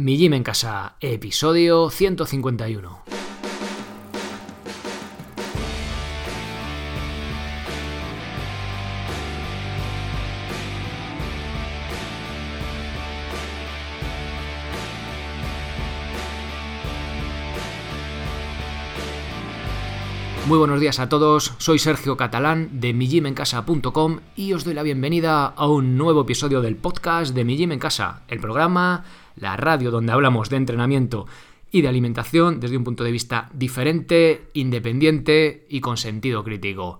Mi Gym en Casa, episodio 151. Muy buenos días a todos, soy Sergio Catalán de mijimencasa.com y os doy la bienvenida a un nuevo episodio del podcast de Mi Gym en Casa, el programa, la radio donde hablamos de entrenamiento y de alimentación desde un punto de vista diferente, independiente y con sentido crítico.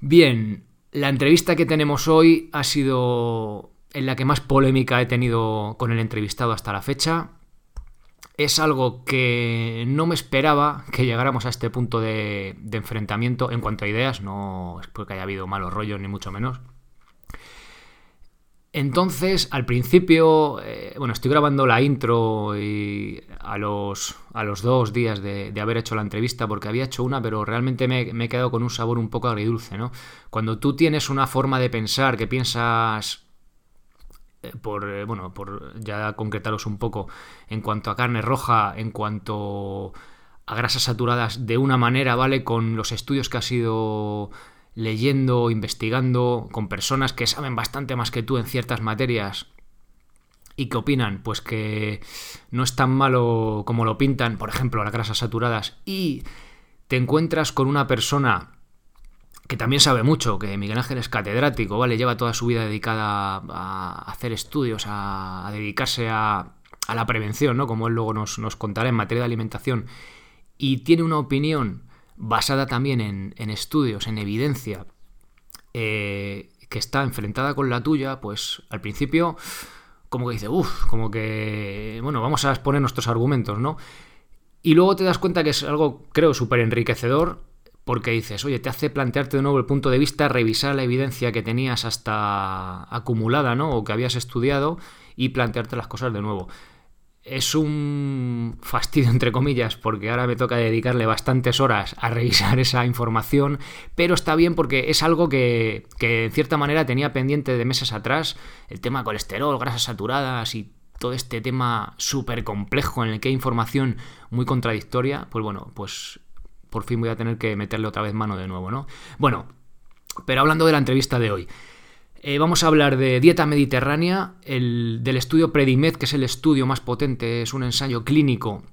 Bien, la entrevista que tenemos hoy ha sido en la que más polémica he tenido con el entrevistado hasta la fecha es algo que no me esperaba que llegáramos a este punto de, enfrentamiento en cuanto a ideas, no es porque haya habido malos rollos ni mucho menos. Entonces, al principio, eh, bueno, estoy grabando la intro y a los, a los dos días de, haber hecho la entrevista, porque había hecho una, pero realmente me, he quedado con un sabor un poco agridulce, ¿no? Cuando tú tienes una forma de pensar que piensas eh, por, eh, bueno, por ya concretaros un poco, en cuanto a carne roja, en cuanto a grasas saturadas, de una manera, ¿vale? Con los estudios que has ido leyendo, investigando, con personas que saben bastante más que tú en ciertas materias y que opinan, pues que no es tan malo como lo pintan, por ejemplo, las grasas saturadas, y te encuentras con una persona que también sabe mucho, que Miguel Ángel es catedrático, ¿vale? Lleva toda su vida dedicada a hacer estudios, a, dedicarse a, la prevención, ¿no? Como él luego nos, contará en materia de alimentación. Y tiene una opinión basada también en, estudios, en evidencia, eh, que está enfrentada con la tuya, pues al principio, como que dice, uff, como que, bueno, vamos a exponer nuestros argumentos, ¿no? Y luego te das cuenta que es algo, creo, súper enriquecedor porque dices, oye, te hace plantearte de nuevo el punto de vista, revisar la evidencia que tenías hasta acumulada, ¿no? O que habías estudiado y plantearte las cosas de nuevo. Es un fastidio, entre comillas, porque ahora me toca dedicarle bastantes horas a revisar esa información, pero está bien porque es algo que, que en cierta manera tenía pendiente de meses atrás, el tema colesterol, grasas saturadas y todo este tema súper complejo en el que hay información muy contradictoria, pues bueno, pues por fin voy a tener que meterle otra vez mano de nuevo, ¿no? Bueno, pero hablando de la entrevista de hoy. Eh, vamos a hablar de dieta mediterránea, el, del estudio Predimed, que es el estudio más potente, es un ensayo clínico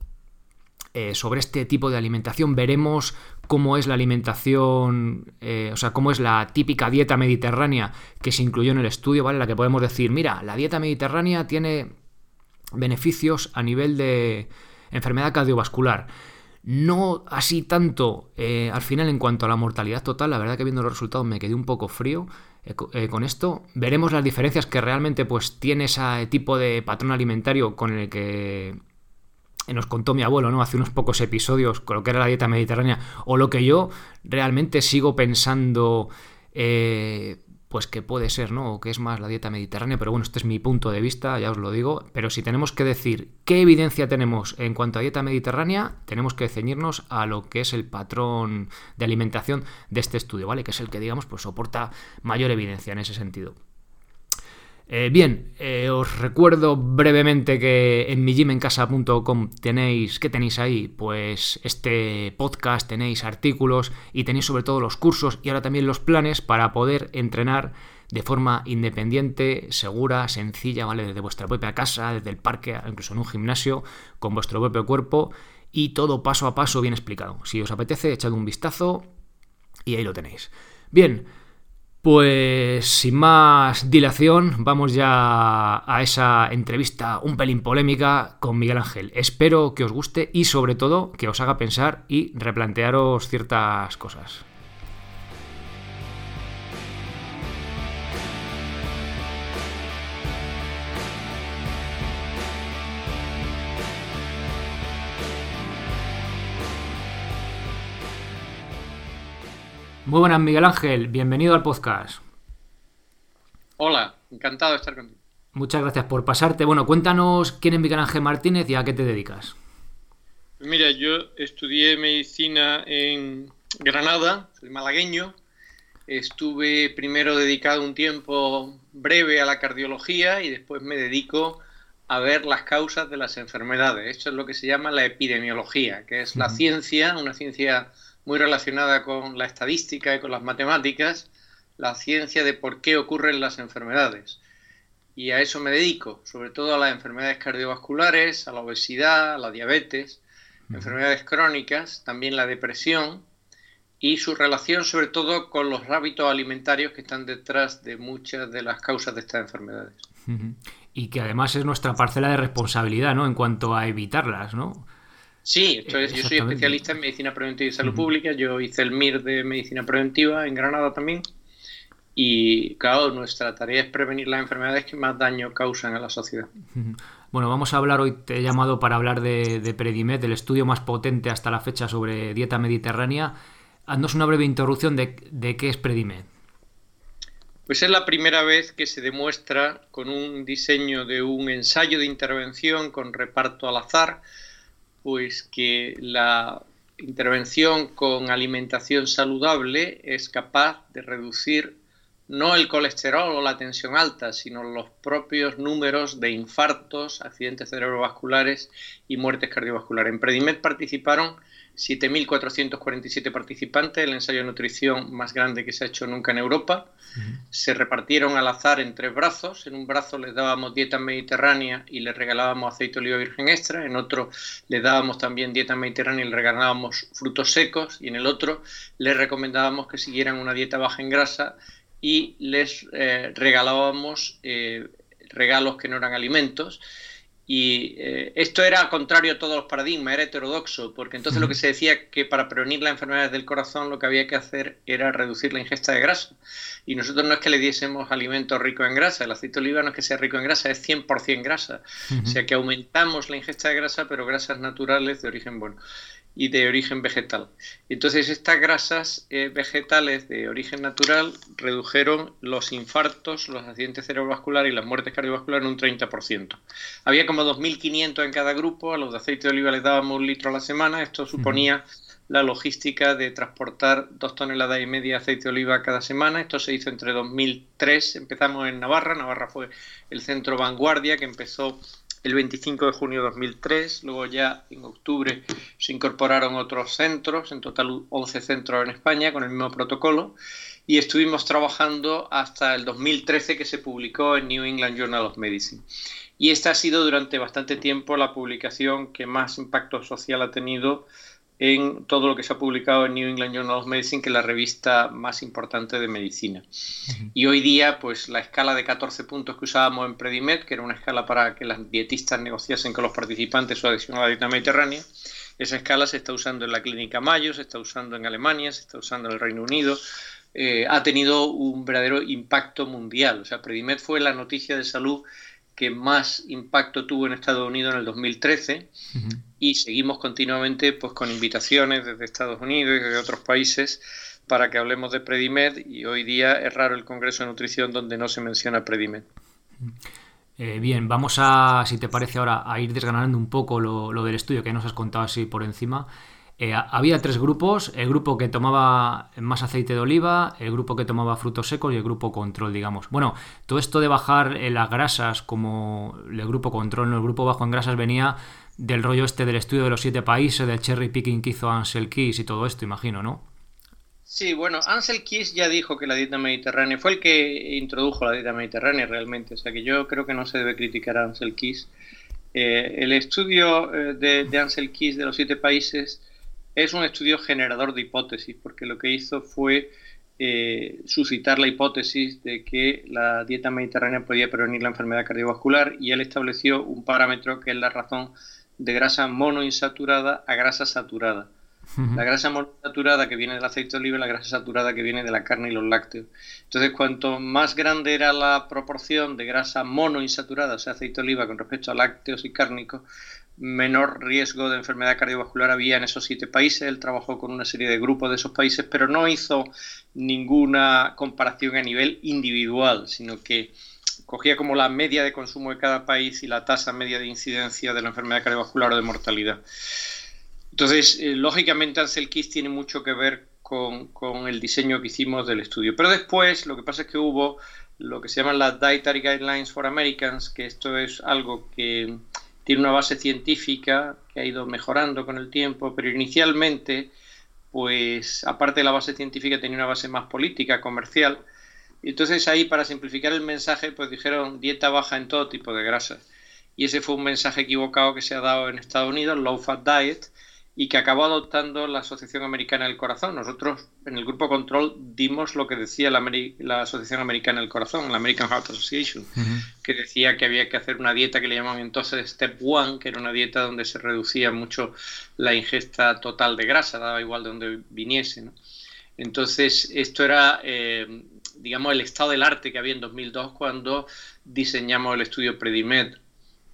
eh, sobre este tipo de alimentación. Veremos cómo es la alimentación, eh, o sea, cómo es la típica dieta mediterránea que se incluyó en el estudio, ¿vale? La que podemos decir, mira, la dieta mediterránea tiene beneficios a nivel de enfermedad cardiovascular. No así tanto al final en cuanto a la mortalidad total, la verdad que viendo los resultados me quedé un poco frío eh, eh, con esto. Veremos las diferencias que realmente pues tiene ese tipo de patrón alimentario con el que nos contó mi abuelo, ¿no? Hace unos pocos episodios con lo que era la dieta mediterránea o lo que yo realmente sigo pensando pues que puede ser, ¿no? O que es más la dieta mediterránea, pero bueno, este es mi punto de vista, ya os lo digo. Pero si tenemos que decir qué evidencia tenemos en cuanto a dieta mediterránea, tenemos que ceñirnos a lo que es el patrón de alimentación de este estudio, ¿vale? Que es el que, digamos, pues soporta mayor evidencia en ese sentido. Eh, bien, eh, os recuerdo brevemente que en mijimencasa.com tenéis, ¿qué tenéis ahí? Pues este podcast, tenéis artículos y tenéis sobre todo los cursos y ahora también los planes para poder entrenar de forma independiente, segura, sencilla, ¿vale? Desde vuestra propia casa, desde el parque, incluso en un gimnasio, con vuestro propio cuerpo y todo paso a paso bien explicado. Si os apetece, echad un vistazo y ahí lo tenéis. Bien, pues sin más dilación, vamos ya a esa entrevista un pelín polémica con Miguel Ángel. Espero que os guste y sobre todo que os haga pensar y replantearos ciertas cosas. Muy buenas, Miguel Ángel. Bienvenido al podcast. Hola, encantado de estar contigo. Muchas gracias por pasarte. Bueno, cuéntanos quién es Miguel Ángel Martínez y a qué te dedicas. Pues mira, yo estudié medicina en Granada, soy malagueño. Estuve primero dedicado un tiempo breve a la cardiología y después me dedico a ver las causas de las enfermedades. Esto es lo que se llama la epidemiología, que es la ciencia, una ciencia muy relacionada con la estadística y con las matemáticas, la ciencia de por qué ocurren las enfermedades. Y a eso me dedico, sobre todo a las enfermedades cardiovasculares, a la obesidad, a la diabetes, enfermedades crónicas, también la depresión y su relación sobre todo con los hábitos alimentarios que están detrás de muchas de las causas de estas enfermedades. Y que además es nuestra parcela de responsabilidad, ¿no? En cuanto a evitarlas, ¿no? Sí, yo soy especialista en medicina preventiva y salud pública. Yo hice el MIR de medicina preventiva en Granada también. Y claro, nuestra tarea es prevenir las enfermedades que más daño causan a la sociedad. Bueno, vamos a hablar hoy, te he llamado para hablar de, de Predimed, del estudio más potente hasta la fecha sobre dieta mediterránea. Haznos una breve introducción de, de qué es Predimed. Pues es la primera vez que se demuestra con un diseño de un ensayo de intervención con reparto al azar pues que la intervención con alimentación saludable es capaz de reducir no el colesterol o la tensión alta, sino los propios números de infartos, accidentes cerebrovasculares y muertes cardiovasculares. En Predimed participaron 7.447 participantes, el ensayo de nutrición más grande que se ha hecho nunca en Europa. Se repartieron al azar en tres brazos. En un brazo les dábamos dieta mediterránea y les regalábamos aceite de oliva virgen extra. En otro les dábamos también dieta mediterránea y les regalábamos frutos secos. Y en el otro les recomendábamos que siguieran una dieta baja en grasa y les eh, regalábamos eh, regalos que no eran alimentos. Y eh, esto era contrario a todos los paradigmas, era heterodoxo, porque entonces lo que se decía que para prevenir las enfermedades del corazón lo que había que hacer era reducir la ingesta de grasa. Y nosotros no es que le diésemos alimentos ricos en grasa, el aceite de oliva no es que sea rico en grasa, es 100% grasa. O sea que aumentamos la ingesta de grasa, pero grasas naturales de origen bueno y de origen vegetal. Entonces estas grasas eh, vegetales de origen natural redujeron los infartos, los accidentes cerebrovasculares y las muertes cardiovasculares en un 30%. Había como 2.500 en cada grupo, a los de aceite de oliva les dábamos un litro a la semana, esto suponía la logística de transportar dos toneladas y media de aceite de oliva cada semana. Esto se hizo entre 2003, empezamos en Navarra, Navarra fue el centro vanguardia que empezó el 25 de junio de 2003, luego ya en octubre se incorporaron otros centros, en total 11 centros en España con el mismo protocolo, y estuvimos trabajando hasta el 2013 que se publicó en New England Journal of Medicine. Y esta ha sido durante bastante tiempo la publicación que más impacto social ha tenido en todo lo que se ha publicado en New England Journal of Medicine, que es la revista más importante de medicina. Y hoy día, pues la escala de 14 puntos que usábamos en Predimed, que era una escala para que las dietistas negociasen con los participantes su adhesión a la dieta mediterránea, esa escala se está usando en la clínica Mayo, se está usando en Alemania, se está usando en el Reino Unido, eh, ha tenido un verdadero impacto mundial. O sea, Predimed fue la noticia de salud que más impacto tuvo en Estados Unidos en el 2013 y seguimos continuamente pues con invitaciones desde Estados Unidos y de otros países para que hablemos de Predimed y hoy día es raro el Congreso de Nutrición donde no se menciona Predimed. Eh, bien, vamos a, si te parece ahora, a ir desgranando un poco lo, lo del estudio que nos has contado así por encima. Eh, había tres grupos, el grupo que tomaba más aceite de oliva, el grupo que tomaba frutos secos y el grupo control, digamos. Bueno, todo esto de bajar eh, las grasas como el grupo control, no el grupo bajo en grasas venía del rollo este del estudio de los siete países, del cherry picking que hizo Ansel Keys y todo esto, imagino, ¿no? Sí, bueno, Ansel Keys ya dijo que la dieta mediterránea fue el que introdujo la dieta mediterránea realmente, o sea que yo creo que no se debe criticar a Ansel Keys. Eh, el estudio de, de Ansel Keys de los siete países es un estudio generador de hipótesis, porque lo que hizo fue eh, suscitar la hipótesis de que la dieta mediterránea podía prevenir la enfermedad cardiovascular y él estableció un parámetro que es la razón de grasa monoinsaturada a grasa saturada. La grasa monoinsaturada que viene del aceite de oliva y la grasa saturada que viene de la carne y los lácteos. Entonces, cuanto más grande era la proporción de grasa monoinsaturada, o sea, aceite de oliva con respecto a lácteos y cárnicos, menor riesgo de enfermedad cardiovascular había en esos siete países. Él trabajó con una serie de grupos de esos países, pero no hizo ninguna comparación a nivel individual, sino que cogía como la media de consumo de cada país y la tasa media de incidencia de la enfermedad cardiovascular o de mortalidad. Entonces, eh, lógicamente, Ansel Keys tiene mucho que ver con, con, el diseño que hicimos del estudio. Pero después, lo que pasa es que hubo lo que se llaman las Dietary Guidelines for Americans, que esto es algo que tiene una base científica que ha ido mejorando con el tiempo, pero inicialmente, pues aparte de la base científica, tenía una base más política, comercial. Y entonces ahí, para simplificar el mensaje, pues dijeron dieta baja en todo tipo de grasas. Y ese fue un mensaje equivocado que se ha dado en Estados Unidos, low fat diet, y que acabó adoptando la Asociación Americana del Corazón. Nosotros en el grupo Control dimos lo que decía la, la Asociación Americana del Corazón, la American Heart Association, que decía que había que hacer una dieta que le llamaban entonces Step One, que era una dieta donde se reducía mucho la ingesta total de grasa, daba igual de donde viniese. Entonces, esto era, eh, digamos, el estado del arte que había en 2002 cuando diseñamos el estudio Predimed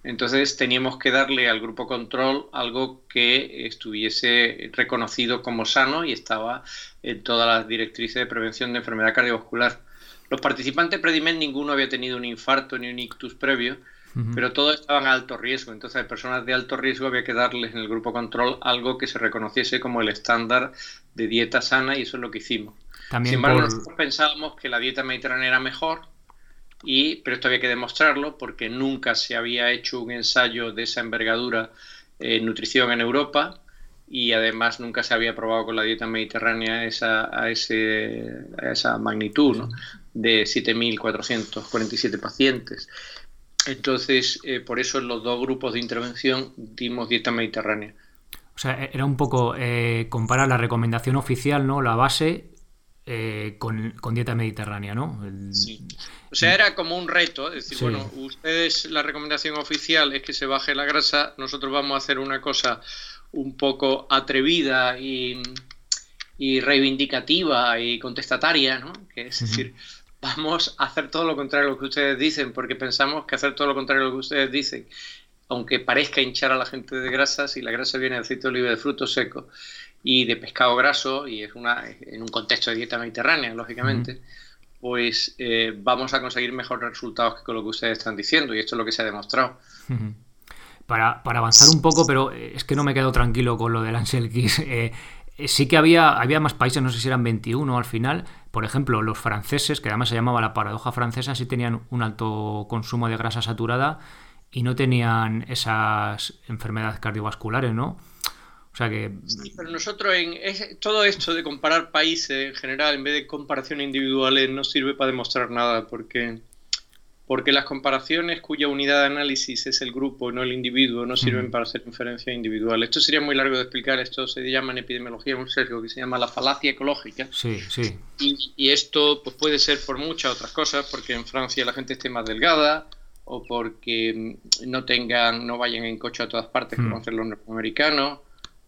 entonces teníamos que darle al grupo control algo que estuviese reconocido como sano y estaba en todas las directrices de prevención de enfermedad cardiovascular. Los participantes Predimed ninguno había tenido un infarto ni un ictus previo, pero todos estaban a alto riesgo. Entonces, a personas de alto riesgo había que darles en el grupo control algo que se reconociese como el estándar de dieta sana y eso es lo que hicimos. Sin embargo, nosotros pensábamos que la dieta mediterránea era mejor y, pero esto había que demostrarlo porque nunca se había hecho un ensayo de esa envergadura en nutrición en Europa y además nunca se había probado con la dieta mediterránea esa, a, ese, a esa magnitud ¿no? de 7.447 pacientes. Entonces, eh, por eso en los dos grupos de intervención dimos dieta mediterránea. O sea, era un poco eh, comparar la recomendación oficial, ¿no? La base eh, con, dieta mediterránea, ¿no? Sí. O sea, era como un reto, es decir, bueno, ustedes, la recomendación oficial es que se baje la grasa, nosotros vamos a hacer una cosa un poco atrevida y, reivindicativa y contestataria, ¿no? Que es decir, vamos a hacer todo lo contrario a lo que ustedes dicen, porque pensamos que hacer todo lo contrario a lo que ustedes dicen, aunque parezca hinchar a la gente de grasa, si la grasa viene de aceite de oliva de frutos secos y de pescado graso, y es una en un contexto de dieta mediterránea, lógicamente, pues eh, vamos a conseguir mejores resultados que con lo que ustedes están diciendo, y esto es lo que se ha demostrado. Para, avanzar un poco, pero eh, es que no me quedo tranquilo con lo del Ansel. Eh, sí que había, había más países, no sé si eran 21 al final. Por ejemplo, los franceses, que además se llamaba la paradoja francesa, sí tenían un alto consumo de grasa saturada y no tenían esas enfermedades cardiovasculares, ¿no? Sea que... Sí, pero nosotros en todo esto de comparar países en general en vez de comparaciones individuales no sirve para demostrar nada porque porque las comparaciones cuya unidad de análisis es el grupo, no el individuo, no sirven para hacer inferencias individuales. Esto sería muy largo de explicar, esto se llama en epidemiología un sesgo que se llama la falacia ecológica. Sí, sí. Y, y, esto pues, puede ser por muchas otras cosas, porque en Francia la gente esté más delgada, o porque no tengan, no vayan en coche a todas partes como hacen los norteamericanos,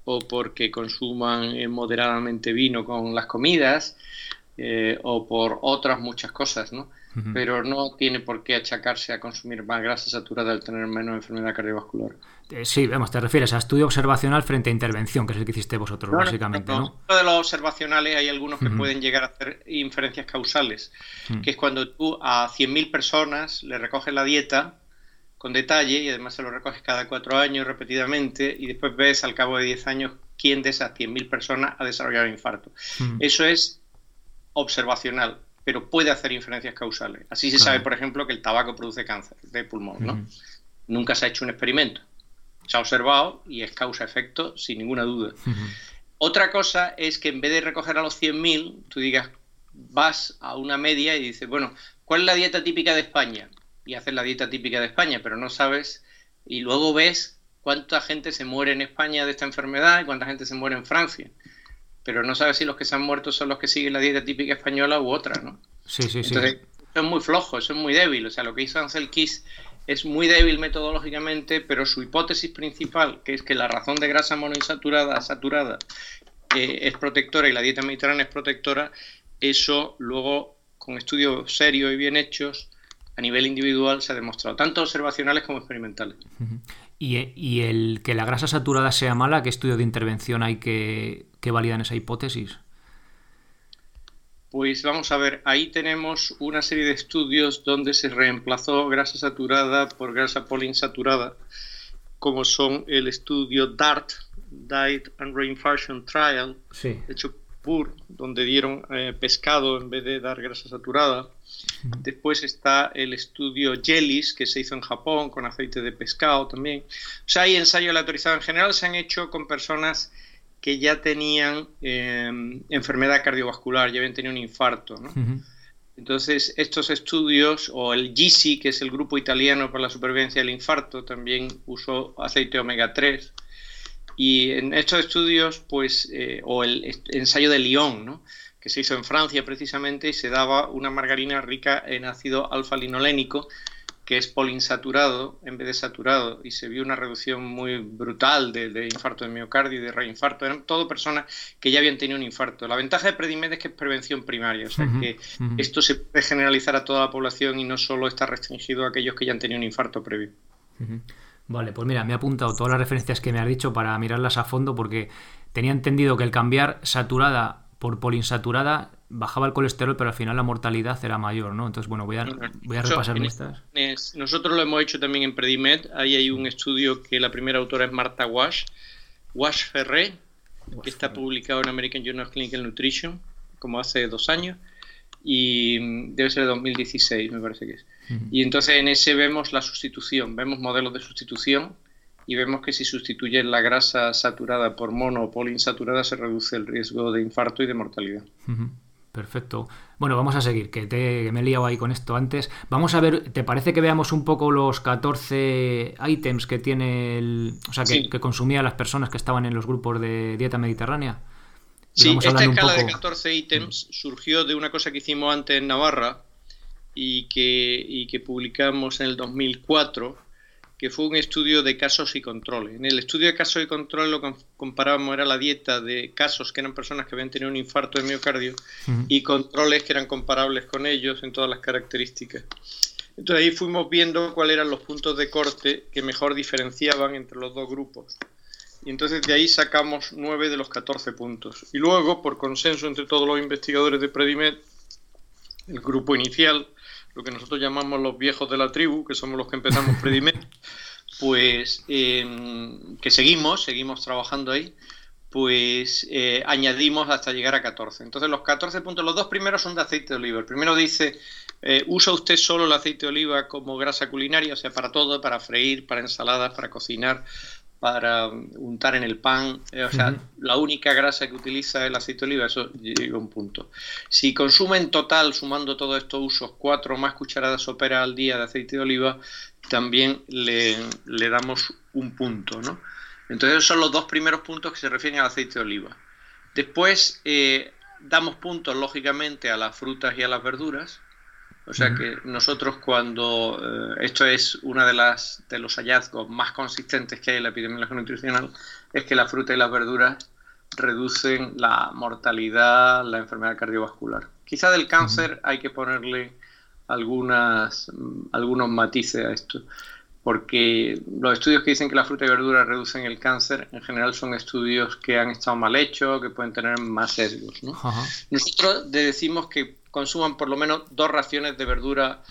o porque consuman eh, moderadamente vino con las comidas, eh, o por otras muchas cosas, ¿no? Pero no tiene por qué achacarse a consumir más grasa saturada al tener menos enfermedad cardiovascular. Eh, sí, vamos, te refieres a estudio observacional frente a intervención, que es el que hiciste vosotros, básicamente, ¿no? ¿no? de los observacionales hay algunos que pueden llegar a hacer inferencias causales, que es cuando tú a 100.000 personas le recoges la dieta con detalle y además se lo recoges cada cuatro años repetidamente y después ves al cabo de 10 años quién de esas 100.000 personas ha desarrollado infarto. Eso es observacional, pero puede hacer inferencias causales. Así se sabe, por ejemplo, que el tabaco produce cáncer de pulmón, ¿no? Nunca se ha hecho un experimento. Se ha observado y es causa-efecto sin ninguna duda. Otra cosa es que en vez de recoger a los 100.000, tú digas, vas a una media y dices, bueno, ¿cuál es la dieta típica de España? Y haces la dieta típica de España, pero no sabes y luego ves cuánta gente se muere en España de esta enfermedad y cuánta gente se muere en Francia. Pero no sabes si los que se han muerto son los que siguen la dieta típica española u otra, ¿no? Sí, sí, Entonces, sí. Eso es muy flojo, eso es muy débil. O sea, lo que hizo Ansel Keys es muy débil metodológicamente, pero su hipótesis principal, que es que la razón de grasa monoinsaturada saturada eh, es protectora y la dieta mediterránea es protectora, eso luego con estudios serios y bien hechos a nivel individual se ha demostrado, tanto observacionales como experimentales. ¿Y, el que la grasa saturada sea mala, qué estudio de intervención hay que, que validan esa hipótesis? Pues vamos a ver, ahí tenemos una serie de estudios donde se reemplazó grasa saturada por grasa poliinsaturada, como son el estudio DART, Diet and Reinfarction Trial, sí. hecho PUR, donde dieron eh, pescado en vez de dar grasa saturada, Después está el estudio Jellies, que se hizo en Japón con aceite de pescado también. O sea, hay ensayos aleatorizados. En general se han hecho con personas que ya tenían em, enfermedad cardiovascular, ya habían tenido un infarto. ¿no? Entonces, estos estudios, o el GISI, que es el Grupo Italiano para la Supervivencia del Infarto, también usó aceite omega 3. Y en estos estudios, pues, eh, o el ensayo de Lyon, ¿no? Que se hizo en Francia precisamente, y se daba una margarina rica en ácido alfa-linolénico, que es polinsaturado en vez de saturado y se vio una reducción muy brutal de, infarto de miocardio y de reinfarto. Eran todo personas que ya habían tenido un infarto. La ventaja de Predimed es que es prevención primaria, o sea que esto se puede generalizar a toda la población y no solo está restringido a aquellos que ya han tenido un infarto previo. Vale, pues mira, me he apuntado todas las referencias que me has dicho para mirarlas a fondo porque tenía entendido que el cambiar saturada por polinsaturada bajaba el colesterol, pero al final la mortalidad era mayor, ¿no? Entonces, bueno, voy a, voy a repasar estas. nosotros lo hemos hecho también en Predimed. Ahí hay un estudio que la primera autora es Marta Wash, Wash Ferré, que está publicado en American Journal of Clinical Nutrition, como hace dos años, y mm, debe ser de 2016, me parece que es. Y entonces en ese vemos la sustitución, vemos modelos de sustitución y vemos que si sustituye la grasa saturada por mono o poliinsaturada se reduce el riesgo de infarto y de mortalidad. Perfecto. Bueno, vamos a seguir, que, te, me he liado ahí con esto antes. Vamos a ver, ¿te parece que veamos un poco los 14 ítems que tiene el. O sea, que, consumían las personas que estaban en los grupos de dieta mediterránea? sí, esta escala de 14 ítems surgió de una cosa que hicimos antes en Navarra y que, y que publicamos en el 2004 que fue un estudio de casos y controles. En el estudio de casos y controles lo que comparábamos era la dieta de casos que eran personas que habían tenido un infarto de miocardio y controles que eran comparables con ellos en todas las características. Entonces ahí fuimos viendo cuáles eran los puntos de corte que mejor diferenciaban entre los dos grupos. Y entonces de ahí sacamos 9 de los 14 puntos. Y luego, por consenso entre todos los investigadores de Predimed, el grupo inicial lo que nosotros llamamos los viejos de la tribu, que somos los que empezamos Predimed, pues em, que seguimos, seguimos trabajando ahí, pues eh, añadimos hasta llegar a 14. Entonces los 14 puntos, los dos primeros son de aceite de oliva. El primero dice, eh, usa usted solo el aceite de oliva como grasa culinaria, o sea, para todo, para freír, para ensaladas, para cocinar, para untar en el pan. Eh, o sea, la única grasa que utiliza es el aceite de oliva, eso llega a un punto. Si consume en total, sumando todos estos usos, cuatro más cucharadas soperas al día de aceite de oliva, también le, damos un punto, ¿no? Entonces esos son los dos primeros puntos que se refieren al aceite de oliva. Después eh, damos puntos, lógicamente, a las frutas y a las verduras. O sea que nosotros cuando eh, esto es uno de las de los hallazgos más consistentes que hay en la epidemiología nutricional es que la fruta y las verduras reducen la mortalidad, la enfermedad cardiovascular. Quizá del cáncer hay que ponerle algunas algunos matices a esto, porque los estudios que dicen que la fruta y verduras reducen el cáncer en general son estudios que han estado mal hechos, que pueden tener más sesgos. Nosotros decimos que consuman por lo menos dos raciones de verdura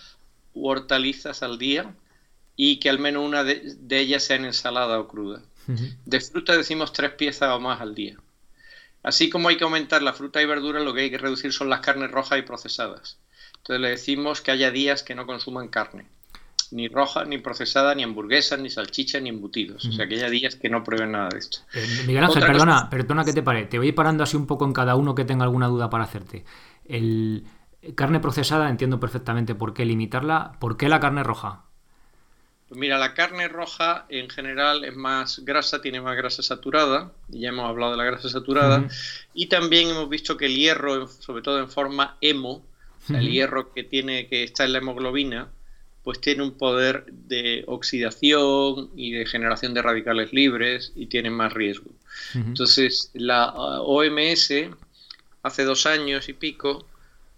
u hortalizas al día y que al menos una de, ellas sea en ensalada o cruda. De fruta decimos tres piezas o más al día. Así como hay que aumentar la fruta y verdura, lo que hay que reducir son las carnes rojas y procesadas. Entonces le decimos que haya días que no consuman carne, ni roja, ni procesada, ni hamburguesas, ni salchichas, ni embutidos. O sea, que haya días que no prueben nada de esto. Eh, Miguel Ángel, perdona, perdona que te pare. Te voy parando así un poco en cada uno que tenga alguna duda para hacerte. El carne procesada entiendo perfectamente por qué limitarla. ¿Por qué la carne roja? Pues mira, la carne roja en general es más grasa, tiene más grasa saturada, y ya hemos hablado de la grasa saturada, y también hemos visto que el hierro, sobre todo en forma hemo, el hierro que tiene que está en la hemoglobina, pues tiene un poder de oxidación y de generación de radicales libres y tiene más riesgo. Entonces, la OMS hace dos años y pico,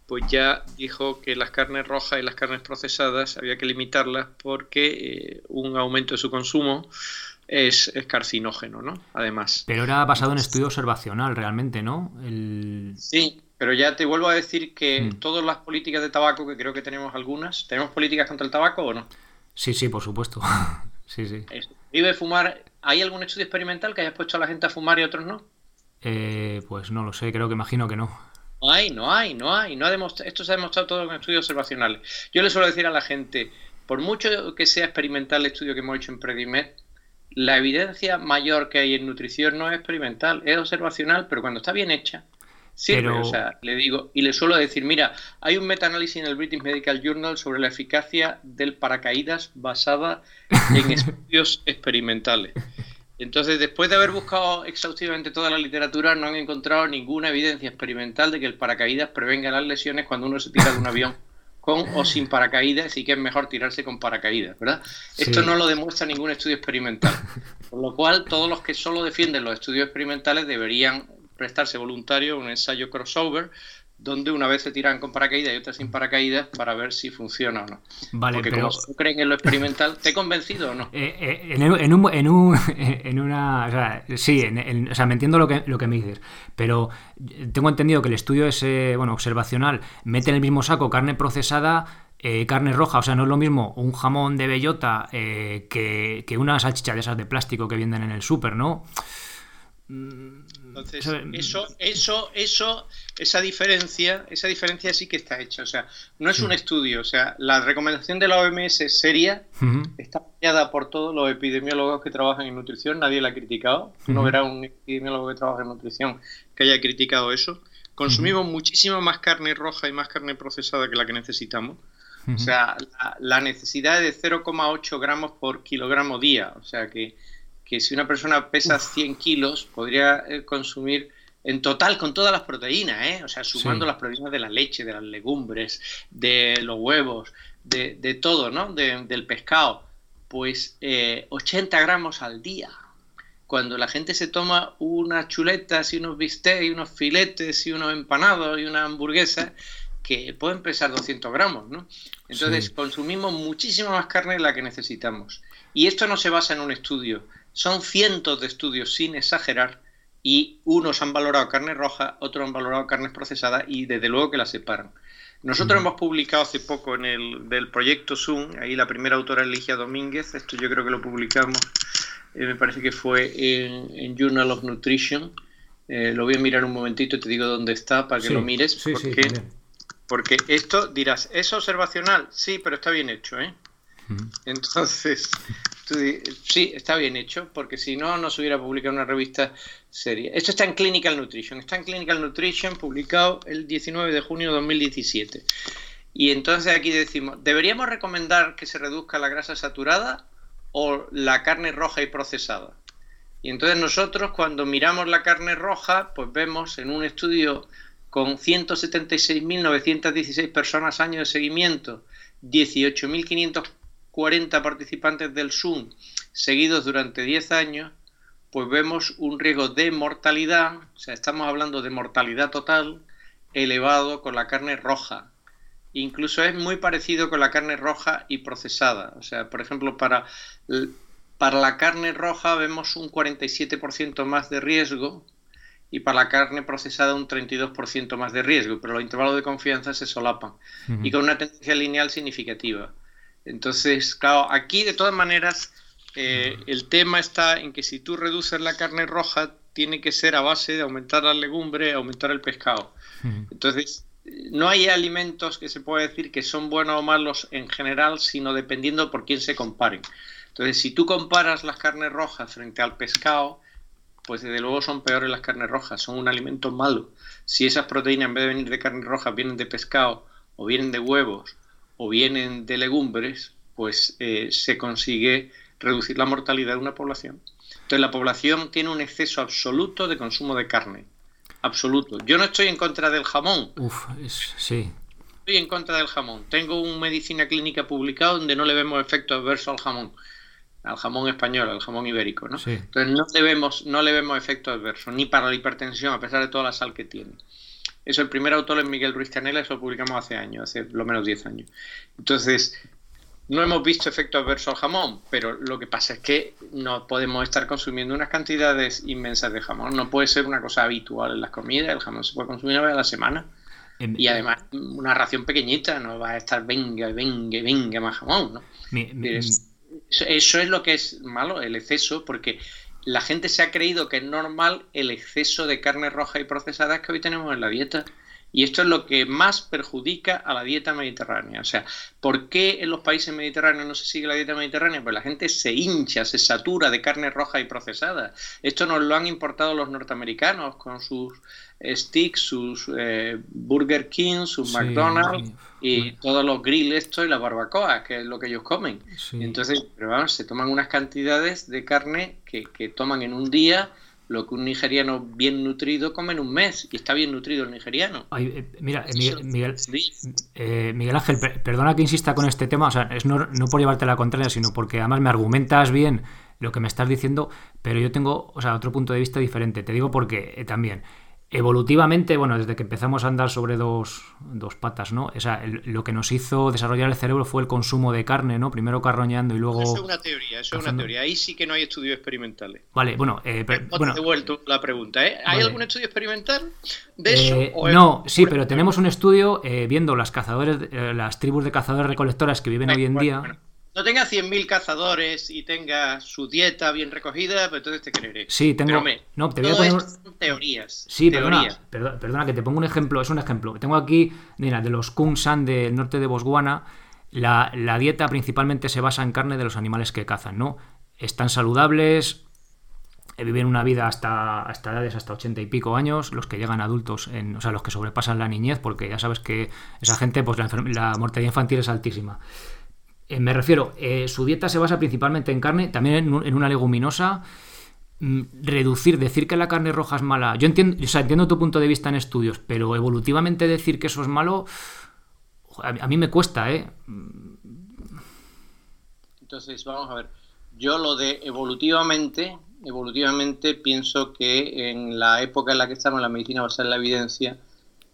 pues ya dijo que las carnes rojas y las carnes procesadas había que limitarlas porque eh, un aumento de su consumo es, carcinógeno, ¿no? Además. Pero era basado en estudio observacional realmente, ¿no? Sí, pero ya te vuelvo a decir que mm. todas las políticas de tabaco, que creo que tenemos algunas, ¿tenemos políticas contra el tabaco o no? Sí, sí, por supuesto. sí, sí. ¿Vive fumar? ¿Hay algún estudio experimental que haya puesto a la gente a fumar y otros no? Eh, pues no lo sé, creo que imagino que no. No hay, no hay, no hay. No ha esto se ha demostrado todo en estudios observacionales. Yo le suelo decir a la gente, por mucho que sea experimental el estudio que hemos hecho en Predimed, la evidencia mayor que hay en nutrición no es experimental, es observacional, pero cuando está bien hecha, sirve. O sea, le digo, y le suelo decir, mira, hay un metaanálisis en el British Medical Journal sobre la eficacia del paracaídas basada en estudios experimentales. Entonces, después de haber buscado exhaustivamente toda la literatura, no han encontrado ninguna evidencia experimental de que el paracaídas prevenga las lesiones cuando uno se tira de un avión con o sin paracaídas y que es mejor tirarse con paracaídas, ¿verdad? Esto no lo demuestra ningún estudio experimental. Por lo cual, todos los que solo defienden los estudios experimentales deberían prestarse voluntario a un ensayo crossover donde una vez se tiran con paracaídas y otra sin paracaídas para ver si funciona o no. Vale, Porque pero... como creen en lo experimental, ¿te he convencido o no? Eh, eh, en, un, en, un, en, una... O sea, sí, o sea, me entiendo lo que, lo que me dices, pero tengo entendido que el estudio ese, bueno, observacional mete en el mismo saco carne procesada eh, carne roja, o sea, no es lo mismo un jamón de bellota que, que, una salchicha de esas de plástico que venden en el súper, ¿no? Entonces, eso, eso, eso, esa diferencia, esa diferencia sí que está hecha. O sea, no es un estudio. O sea, la recomendación de la OMS es seria, está apoyada por todos los epidemiólogos que trabajan en nutrición, nadie la ha criticado. No verá un epidemiólogo que trabaja en nutrición que haya criticado eso. Consumimos muchísima más carne roja y más carne procesada que la que necesitamos. O sea, la, la necesidad es de 0,8 gramos por kilogramo día. O sea que que si una persona pesa 100 kilos, podría eh, consumir en total con todas las proteínas, ¿eh? o sea, sumando las proteínas de la leche, de las legumbres, de los huevos, de, todo, ¿no? del pescado, pues 80 eh, gramos al día. Cuando la gente se toma unas chuletas y unos bistecs y unos filetes y unos empanados y una hamburguesa, que pueden pesar 200 gramos, ¿no? Entonces consumimos muchísima más carne de la que necesitamos. Y esto no se basa en un estudio, son cientos de estudios sin exagerar y unos han valorado carne roja, otros han valorado carnes procesadas y desde luego que las separan. Nosotros hemos publicado hace poco en el del proyecto Zoom, ahí la primera autora es Ligia Domínguez, esto yo creo que lo publicamos, eh, me parece que fue en, Journal of Nutrition, eh, lo voy a mirar un momentito y te digo dónde está para que lo mires, porque, porque esto dirás, ¿es observacional? Sí, pero está bien hecho, ¿eh? Entonces, sí, está bien hecho, porque si no, no se hubiera publicado una revista seria. Esto está en Clinical Nutrition. Está en Clinical Nutrition, publicado el 19 de junio de 2017. Y entonces aquí decimos, ¿deberíamos recomendar que se reduzca la grasa saturada o la carne roja y procesada? Y entonces nosotros cuando miramos la carne roja, pues vemos en un estudio con 176.916 personas años de seguimiento, 18.500 40 participantes del Zoom seguidos durante 10 años, pues vemos un riesgo de mortalidad, o sea, estamos hablando de mortalidad total elevado con la carne roja. Incluso es muy parecido con la carne roja y procesada. O sea, por ejemplo, para, para la carne roja vemos un 47% más de riesgo y para la carne procesada un 32% más de riesgo, pero los intervalos de confianza se solapan y con una tendencia lineal significativa. Entonces, claro, aquí de todas maneras eh, el tema está en que si tú reduces la carne roja, tiene que ser a base de aumentar la legumbre, aumentar el pescado. Entonces, no hay alimentos que se pueda decir que son buenos o malos en general, sino dependiendo por quién se comparen. Entonces, si tú comparas las carnes rojas frente al pescado, pues desde luego son peores las carnes rojas, son un alimento malo. Si esas proteínas en vez de venir de carne roja vienen de pescado o vienen de huevos o vienen de legumbres, pues eh, se consigue reducir la mortalidad de una población. Entonces la población tiene un exceso absoluto de consumo de carne. Absoluto. Yo no estoy en contra del jamón. Uf, sí. Estoy en contra del jamón. Tengo un medicina clínica publicado donde no le vemos efecto adverso al jamón. Al jamón español, al jamón ibérico, ¿no? Entonces no le, vemos, no le vemos efecto adverso, ni para la hipertensión, a pesar de toda la sal que tiene. Eso, el primer autor es Miguel Ruiz Canela, eso lo publicamos hace años, hace lo menos 10 años. Entonces, no hemos visto efecto adverso al jamón, pero lo que pasa es que no podemos estar consumiendo unas cantidades inmensas de jamón. No puede ser una cosa habitual en las comidas, el jamón se puede consumir una vez a la semana. Y además, una ración pequeñita, no va a estar venga, venga, venga más jamón, ¿no? eso es lo que es malo, el exceso, porque la gente se ha creído que es normal el exceso de carne roja y procesadas que hoy tenemos en la dieta. Y esto es lo que más perjudica a la dieta mediterránea. O sea, ¿por qué en los países mediterráneos no se sigue la dieta mediterránea? Pues la gente se hincha, se satura de carne roja y procesada. Esto nos lo han importado los norteamericanos con sus sticks, sus eh, Burger King, sus McDonald's y todos los grills esto y las barbacoas, que es lo que ellos comen. Entonces, pero vamos, se toman unas cantidades de carne que, que toman en un día lo que un nigeriano bien nutrido come en un mes y está bien nutrido el nigeriano. Eh, mira, Miguel, Miguel, Ángel, perdona que insista con este tema, o sea, es no, no por llevarte la contraria, sino porque además me argumentas bien lo que me estás diciendo, pero yo tengo, o sea, otro punto de vista diferente. Te digo porque eh, también evolutivamente, bueno, desde que empezamos a andar sobre dos, dos patas, ¿no? O sea, lo que nos hizo desarrollar el cerebro fue el consumo de carne, ¿no? Primero carroñando y luego... Eso es una teoría, eso es una teoría. Ahí sí que no hay estudios experimentales. Vale, bueno... Eh, bueno, devuelto la pregunta, ¿eh? ¿Hay algún estudio experimental de eso? Eh, no, sí, pero tenemos un estudio eh, viendo las cazadores, eh, las tribus de cazadores recolectoras que viven hoy en día no tenga 100.000 cazadores y tenga su dieta bien recogida, pues entonces te creeré. Sí, tengo. no, te voy a poner. Son teorías. Sí, Perdona, perdona, que te pongo un ejemplo. Es un ejemplo. Tengo aquí, mira, de los Kungsan del norte de Botswana. La, dieta principalmente se basa en carne de los animales que cazan, ¿no? Están saludables, eh, viven una vida hasta, hasta edades hasta 80 y pico años, los que llegan adultos, en, o sea, los que sobrepasan la niñez, porque ya sabes que esa gente, pues la, la mortalidad infantil es altísima. Eh, me refiero, eh, su dieta se basa principalmente en carne, también en, una leguminosa. Mm, reducir, decir que la carne roja es mala. Yo entiendo, o sea, entiendo tu punto de vista en estudios, pero evolutivamente decir que eso es malo, a, mí me cuesta, ¿eh? Entonces, vamos a ver. Yo lo de evolutivamente, evolutivamente pienso que en la época en la que estamos, la medicina basada en la evidencia,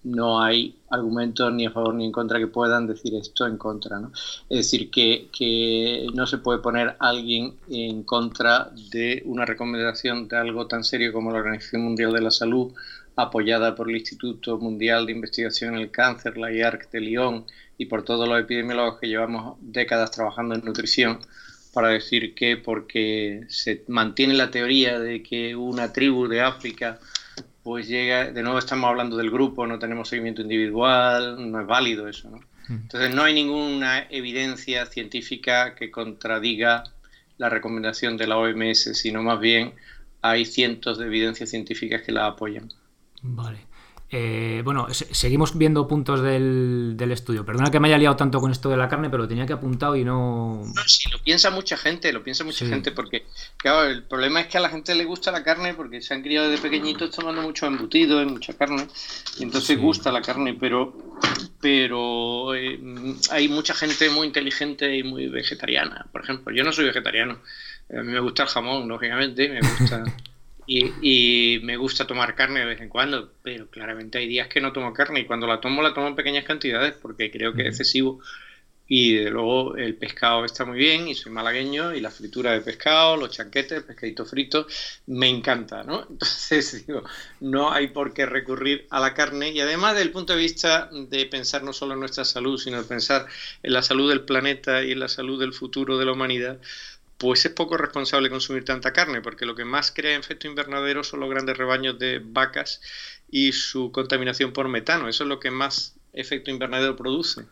no hay argumentos ni a favor ni en contra que puedan decir esto en contra. ¿no? Es decir, que, no se puede poner alguien en contra de una recomendación de algo tan serio como la Organización Mundial de la Salud, apoyada por el Instituto Mundial de Investigación en el Cáncer, la IARC de Lyon, y por todos los epidemiólogos que llevamos décadas trabajando en nutrición, para decir que porque se mantiene la teoría de que una tribu de África pues llega, de nuevo estamos hablando del grupo, no tenemos seguimiento individual, no es válido eso, ¿no? Mm. Entonces no hay ninguna evidencia científica que contradiga la recomendación de la OMS, sino más bien hay cientos de evidencias científicas que la apoyan. Vale. Eh, bueno, seguimos viendo puntos del, estudio. Perdona que me haya liado tanto con esto de la carne, pero lo tenía que apuntado y no. No, sí, lo piensa mucha gente, lo piensa mucha gente, porque, claro, el problema es que a la gente le gusta la carne porque se han criado desde pequeñitos tomando mucho embutido, mucha carne, y entonces gusta la carne, pero, pero eh, hay mucha gente muy inteligente y muy vegetariana. Por ejemplo, yo no soy vegetariano. A mí me gusta el jamón, lógicamente, me gusta. Y, me gusta tomar carne de vez en cuando, pero claramente hay días que no tomo carne y cuando la tomo la tomo en pequeñas cantidades porque creo que es excesivo. Y de luego el pescado está muy bien y soy malagueño y la fritura de pescado, los chanquetes, el pescadito frito, me encanta, ¿no? Entonces digo, no hay por qué recurrir a la carne y además desde el punto de vista de pensar no solo en nuestra salud, sino de pensar en la salud del planeta y en la salud del futuro de la humanidad, pues es poco responsable consumir tanta carne, porque lo que más crea efecto invernadero son los grandes rebaños de vacas y su contaminación por metano. Eso es lo que más efecto invernadero produce.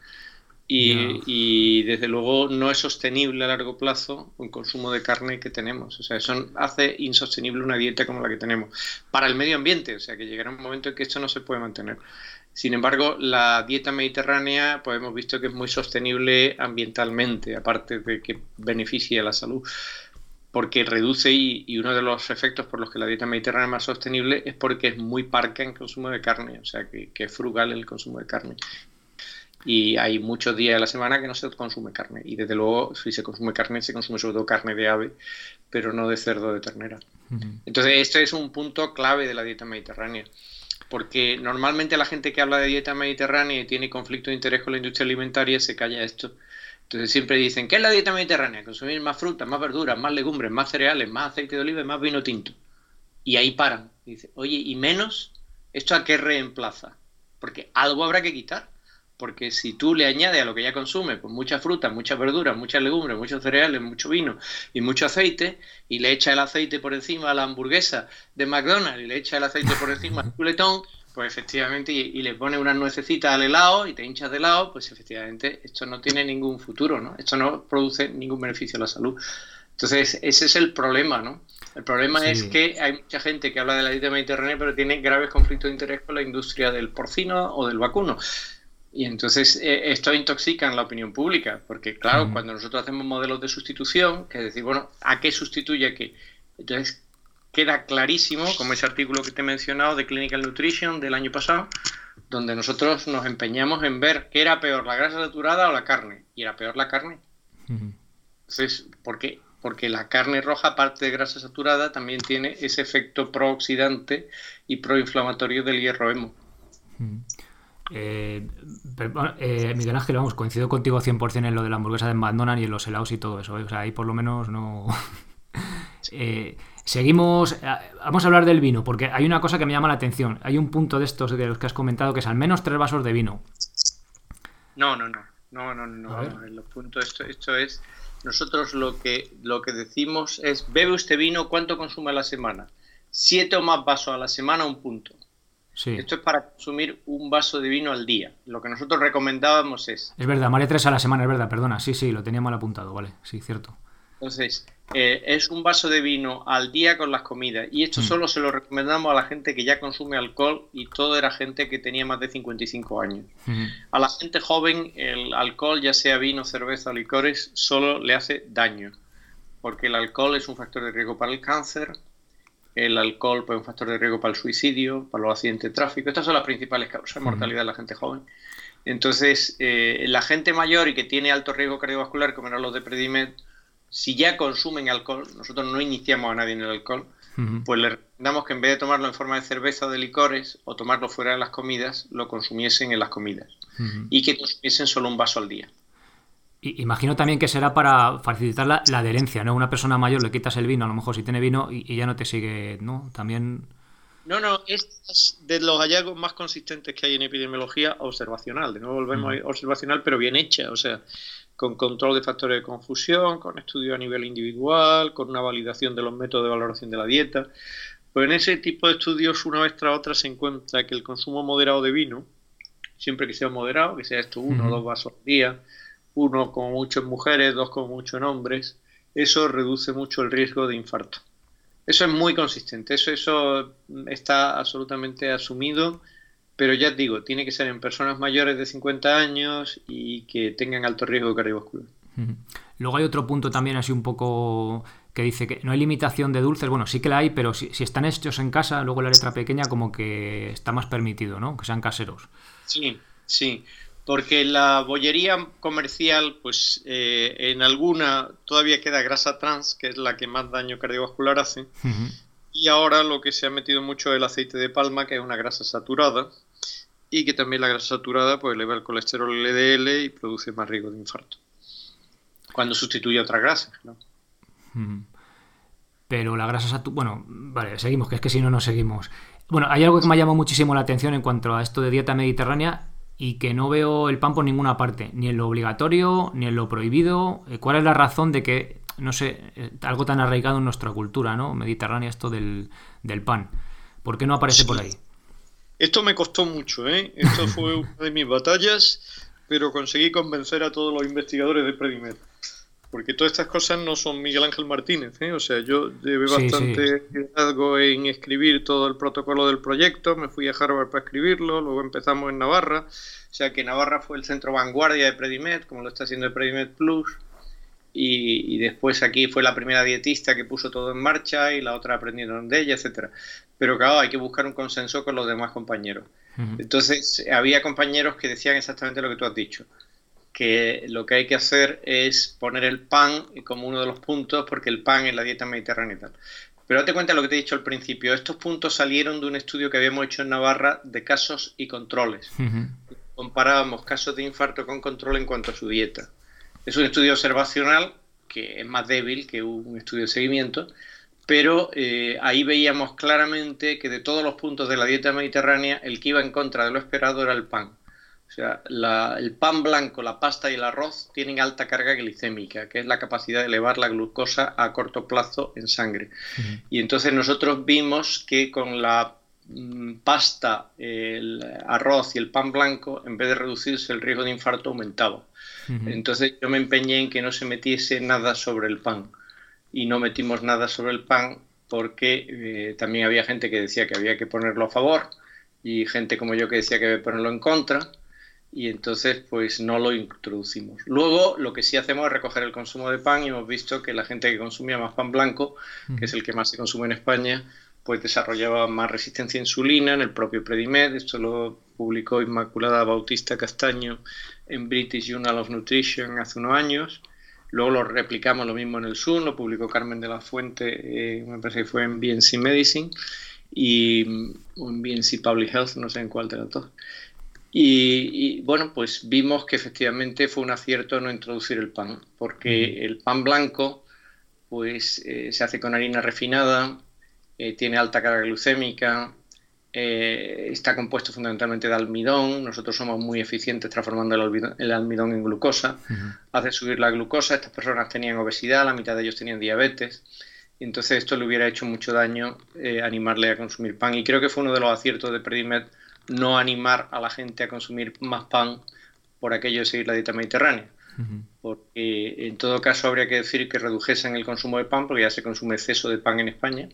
Y, desde luego no es sostenible a largo plazo el consumo de carne que tenemos. O sea, eso hace insostenible una dieta como la que tenemos. Para el medio ambiente, o sea, que llegará un momento en que esto no se puede mantener. Sin embargo, la dieta mediterránea, pues hemos visto que es muy sostenible ambientalmente, aparte de que beneficia a la salud, porque reduce y, uno de los efectos por los que la dieta mediterránea es más sostenible es porque es muy parca en consumo de carne, o sea, que, es frugal el consumo de carne. Y hay muchos días de la semana que no se consume carne. Y desde luego, si se consume carne, se consume sobre todo carne de ave, pero no de cerdo de ternera. Entonces, este es un punto clave de la dieta mediterránea porque normalmente la gente que habla de dieta mediterránea y tiene conflicto de interés con la industria alimentaria se calla esto. Entonces siempre dicen, ¿qué es la dieta mediterránea? Consumir más frutas, más verduras, más legumbres, más cereales, más aceite de oliva y más vino tinto. Y ahí paran. Dice, oye, ¿y menos? ¿Esto a qué reemplaza? Porque algo habrá que quitar porque si tú le añades a lo que ya consume, pues muchas frutas, muchas verduras, muchas legumbres, muchos cereales, mucho vino y mucho aceite, y le echa el aceite por encima a la hamburguesa de McDonald's y le echa el aceite por encima al chuletón, pues efectivamente, y, le pones una nuececita al helado y te hinchas de helado, pues efectivamente esto no tiene ningún futuro, ¿no? Esto no produce ningún beneficio a la salud. Entonces, ese es el problema, ¿no? El problema es que hay mucha gente que habla de la dieta mediterránea, pero tiene graves conflictos de interés con la industria del porcino o del vacuno. Y entonces eh, esto intoxica en la opinión pública, porque claro, cuando nosotros hacemos modelos de sustitución, que es decir, bueno, ¿a qué sustituye qué? Entonces queda clarísimo, como ese artículo que te he mencionado de Clinical Nutrition del año pasado, donde nosotros nos empeñamos en ver qué era peor, la grasa saturada o la carne. Y era peor la carne. Entonces, ¿por qué? Porque la carne roja, aparte de grasa saturada, también tiene ese efecto prooxidante y proinflamatorio del hierro hemo. Eh, eh, Miguel Ángel, vamos, coincido contigo 100% en lo de la hamburguesa de McDonald's y en los helados y todo eso. ¿eh? O sea, ahí por lo menos no. seguimos. Vamos a hablar del vino, porque hay una cosa que me llama la atención. Hay un punto de estos de los que has comentado que es al menos tres vasos de vino. No, no, no. No, no, no. El punto, esto, esto es. Nosotros lo que, lo que decimos es: bebe usted vino, ¿cuánto consume a la semana? Siete o más vasos a la semana, un punto. Esto es para consumir un vaso de vino al día. Lo que nosotros recomendábamos es... Es verdad, vale tres a la semana, es verdad, perdona. Sí, sí, lo tenía mal apuntado, vale, sí, cierto. Entonces, eh, es un vaso de vino al día con las comidas. Y esto mm. solo se lo recomendamos a la gente que ya consume alcohol y todo era gente que tenía más de 55 años. A la gente joven el alcohol, ya sea vino, cerveza o licores, solo le hace daño. Porque el alcohol es un factor de riesgo para el cáncer, el alcohol pues, un factor de riesgo para el suicidio, para los accidentes de tráfico. Estas son las principales causas de mortalidad de la gente joven. Entonces, eh, la gente mayor y que tiene alto riesgo cardiovascular, como eran los de Predimed, si ya consumen alcohol, nosotros no iniciamos a nadie en el alcohol, pues le recomendamos que en vez de tomarlo en forma de cerveza o de licores o tomarlo fuera de las comidas, lo consumiesen en las comidas y que consumiesen solo un vaso al día. Imagino también que será para facilitar la, adherencia, ¿no? Una persona mayor le quitas el vino, a lo mejor si tiene vino y, ya no te sigue, ¿no? También... No, no, es de los hallazgos más consistentes que hay en epidemiología observacional. De nuevo volvemos a observacional, pero bien hecha, o sea, con control de factores de confusión, con estudio a nivel individual, con una validación de los métodos de valoración de la dieta. Pues en ese tipo de estudios, una vez tras otra, se encuentra que el consumo moderado de vino, siempre que sea moderado, que sea esto uno o dos vasos al día, uno como mucho en mujeres, dos como mucho en hombres, eso reduce mucho el riesgo de infarto. Eso es muy consistente, eso, eso está absolutamente asumido, pero ya digo, tiene que ser en personas mayores de 50 años y que tengan alto riesgo cardiovascular. Luego hay otro punto también así un poco que dice que no hay limitación de dulces, bueno, sí que la hay, pero si, si están hechos en casa, luego la letra pequeña como que está más permitido, ¿no? Que sean caseros. Sí, sí porque la bollería comercial, pues eh, en alguna todavía queda grasa trans, que es la que más daño cardiovascular hace, y ahora lo que se ha metido mucho es el aceite de palma, que es una grasa saturada, y que también la grasa saturada pues eleva el colesterol LDL y produce más riesgo de infarto, cuando sustituye a otra grasa, ¿no? Pero la grasa saturada, bueno, vale, seguimos, que es que si no, no seguimos. Bueno, hay algo que me ha llamado muchísimo la atención en cuanto a esto de dieta mediterránea y que no veo el pan por ninguna parte, ni en lo obligatorio, ni en lo prohibido. Eh, ¿Cuál es la razón de que, no sé, eh, algo tan arraigado en nuestra cultura, ¿no? Mediterránea, esto del, pan. ¿Por qué no aparece por ahí? Esto me costó mucho, ¿eh? Esto fue una de mis batallas, pero conseguí convencer a todos los investigadores de Predimed. Porque todas estas cosas no son Miguel Ángel Martínez, ¿eh? O sea, yo llevé bastante liderazgo en escribir todo el protocolo del proyecto, me fui a Harvard para escribirlo, luego empezamos en Navarra, o sea que Navarra fue el centro vanguardia de Predimed, como lo está haciendo el Predimed Plus, y, después aquí fue la primera dietista que puso todo en marcha y la otra aprendieron de ella, etcétera. Pero claro, hay que buscar un consenso con los demás compañeros. Entonces, había compañeros que decían exactamente lo que tú has dicho que lo que hay que hacer es poner el pan como uno de los puntos, porque el pan es la dieta mediterránea y tal. Pero date cuenta de lo que te he dicho al principio. Estos puntos salieron de un estudio que habíamos hecho en Navarra de casos y controles. Comparábamos casos de infarto con control en cuanto a su dieta. Es un estudio observacional que es más débil que un estudio de seguimiento, pero eh, ahí veíamos claramente que de todos los puntos de la dieta mediterránea, el que iba en contra de lo esperado era el pan. O sea, el pan blanco, la pasta y el arroz tienen alta carga glicémica, que es la capacidad de elevar la glucosa a corto plazo en sangre. Y entonces nosotros vimos que con la mm, pasta, el arroz y el pan blanco, en vez de reducirse el riesgo de infarto, aumentaba. Entonces yo me empeñé en que no se metiese nada sobre el pan. Y no metimos nada sobre el pan porque eh, también había gente que decía que había que ponerlo a favor y gente como yo que decía que había que ponerlo en contra y entonces pues no lo introducimos. Luego lo que sí hacemos es recoger el consumo de pan y hemos visto que la gente que consumía más pan blanco, que es el que más se consume en España, pues desarrollaba más resistencia a insulina en el propio Predimed, esto lo publicó Inmaculada Bautista Castaño en British Journal of Nutrition hace unos años. Luego lo replicamos lo mismo en el Zoom, lo publicó Carmen de la Fuente, eh, me parece que fue en BNC Medicine y o en BNC Public Health, no sé en cuál de las dos. Y, bueno, pues vimos que efectivamente fue un acierto no introducir el pan, porque el pan blanco pues eh, se hace con harina refinada, eh, tiene alta carga glucémica, eh, está compuesto fundamentalmente de almidón. Nosotros somos muy eficientes transformando el almidón, en glucosa. Hace subir la glucosa. Estas personas tenían obesidad, la mitad de ellos tenían diabetes. entonces esto le hubiera hecho mucho daño animarle a consumir pan. Y creo que fue uno de los aciertos de Predimed no animar a la gente a consumir más pan por aquello de seguir la dieta mediterránea. Porque en todo caso habría que decir que redujesen el consumo de pan, porque ya se consume exceso de pan en España.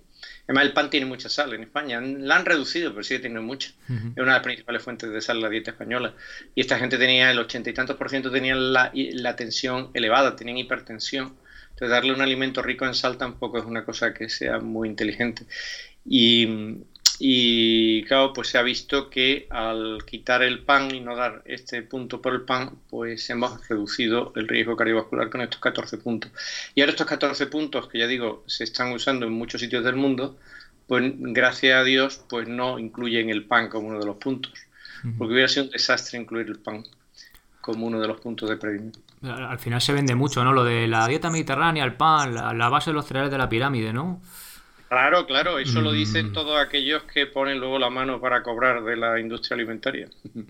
Además, el pan tiene mucha sal en España. La han reducido, pero sigue teniendo mucha. Es una de las principales fuentes de sal la dieta española. Y esta gente tenía el ochenta y tantos por ciento tenían la, la tensión elevada, tenían hipertensión. Entonces, darle un alimento rico en sal tampoco es una cosa que sea muy inteligente. Y, y claro, pues se ha visto que al quitar el pan y no dar este punto por el pan, pues hemos reducido el riesgo cardiovascular con estos 14 puntos. Y ahora estos 14 puntos, que ya digo, se están usando en muchos sitios del mundo, pues gracias a Dios, pues no incluyen el pan como uno de los puntos. Porque hubiera sido un desastre incluir el pan como uno de los puntos de prevención. Al final se vende mucho, ¿no? Lo de la dieta mediterránea, el pan, la, la base de los cereales de la pirámide, ¿no? Claro, claro, eso lo dicen mm. todos aquellos que ponen luego la mano para cobrar de la industria alimentaria.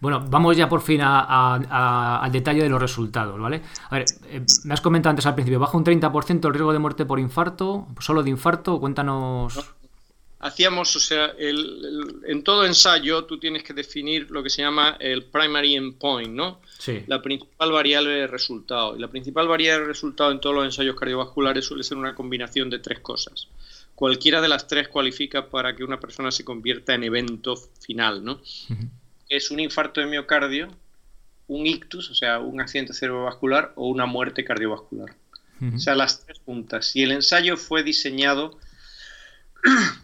Bueno, vamos ya por fin al detalle de los resultados, ¿vale? A ver, eh, me has comentado antes al principio, baja un 30% el riesgo de muerte por infarto, solo de infarto, cuéntanos hacíamos, o sea, el, en todo ensayo tú tienes que definir lo que se llama el primary endpoint, ¿no? Sí. La principal variable de resultado. Y la principal variable de resultado en todos los ensayos cardiovasculares suele ser una combinación de tres cosas. Cualquiera de las tres cualifica para que una persona se convierta en evento final, ¿no? Es un infarto de miocardio, un ictus, o sea, un accidente cerebrovascular o una muerte cardiovascular. O sea, las tres puntas. Y el ensayo fue diseñado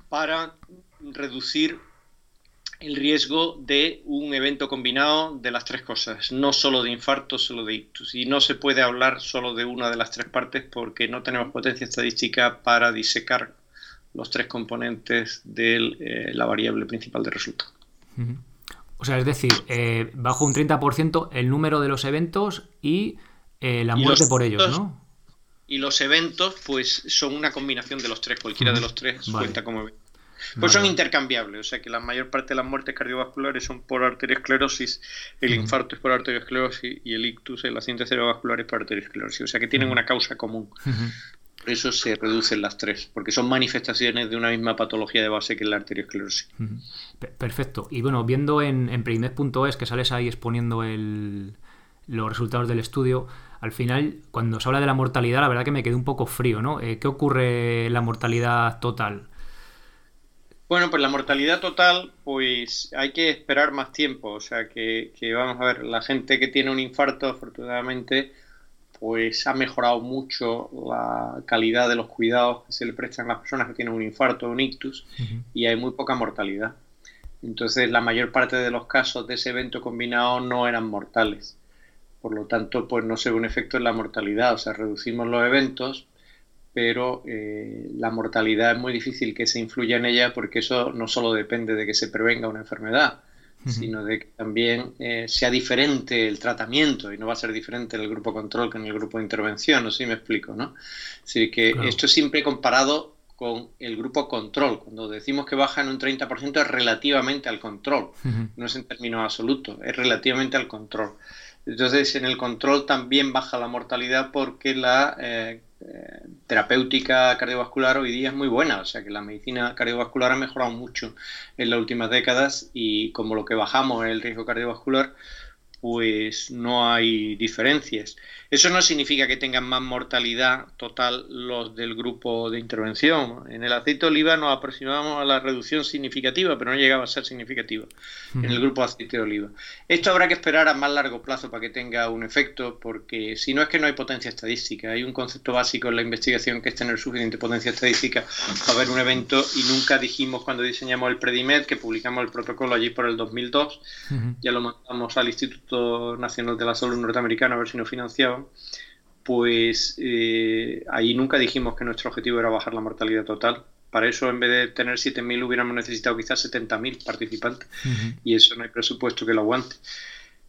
para reducir el riesgo de un evento combinado de las tres cosas, no solo de infarto, solo de ictus. Y no se puede hablar solo de una de las tres partes porque no tenemos potencia estadística para disecar los tres componentes de eh, la variable principal de resultado. O sea, es decir, eh, bajo un 30% el número de los eventos y eh, la muerte por ellos, ¿no? Y los eventos pues son una combinación de los tres, cualquiera de los tres cuenta como evento. Pues son intercambiables, o sea que la mayor parte de las muertes cardiovasculares son por arteriosclerosis, el infarto es por arteriosclerosis y el ictus, el accidente cerebrovascular es por arteriosclerosis, o sea que tienen una causa común. Por eso se reducen las tres, porque son manifestaciones de una misma patología de base que es la arteriosclerosis. Perfecto. Y bueno, viendo en, en que sales ahí exponiendo el, los resultados del estudio, al final, cuando se habla de la mortalidad, la verdad que me quedé un poco frío, ¿no? Eh, ¿Qué ocurre en la mortalidad total? Bueno, pues la mortalidad total, pues hay que esperar más tiempo. O sea, que, vamos a ver, la gente que tiene un infarto, afortunadamente, pues ha mejorado mucho la calidad de los cuidados que se le prestan a las personas que tienen un infarto o un ictus y hay muy poca mortalidad. Entonces, la mayor parte de los casos de ese evento combinado no eran mortales. Por lo tanto, pues no se ve un efecto en la mortalidad, o sea, reducimos los eventos, pero eh, la mortalidad es muy difícil que se influya en ella porque eso no solo depende de que se prevenga una enfermedad, sino de que también eh, sea diferente el tratamiento y no va a ser diferente en el grupo control que en el grupo de intervención, no sé si me explico, ¿no? Así que esto es siempre comparado con el grupo control. Cuando decimos que baja en un 30% es relativamente al control, no es en términos absolutos, es relativamente al control. Entonces, en el control también baja la mortalidad porque la eh, eh, terapéutica cardiovascular hoy día es muy buena, o sea que la medicina cardiovascular ha mejorado mucho en las últimas décadas y como lo que bajamos es el riesgo cardiovascular, pues no hay diferencias. Eso no significa que tengan más mortalidad total los del grupo de intervención. En el aceite de oliva nos aproximamos a la reducción significativa, pero no llegaba a ser significativa en el grupo de aceite de oliva. Esto habrá que esperar a más largo plazo para que tenga un efecto, porque si no es que no hay potencia estadística. Hay un concepto básico en la investigación que es tener suficiente potencia estadística para ver un evento y nunca dijimos cuando diseñamos el Predimed, que publicamos el protocolo allí por el 2002, ya lo mandamos al Instituto Nacional de la Salud norteamericano a ver si nos financiaban pues eh, ahí nunca dijimos que nuestro objetivo era bajar la mortalidad total. Para eso, en vez de tener 7.000, hubiéramos necesitado quizás 70.000 participantes. Y eso no hay presupuesto que lo aguante.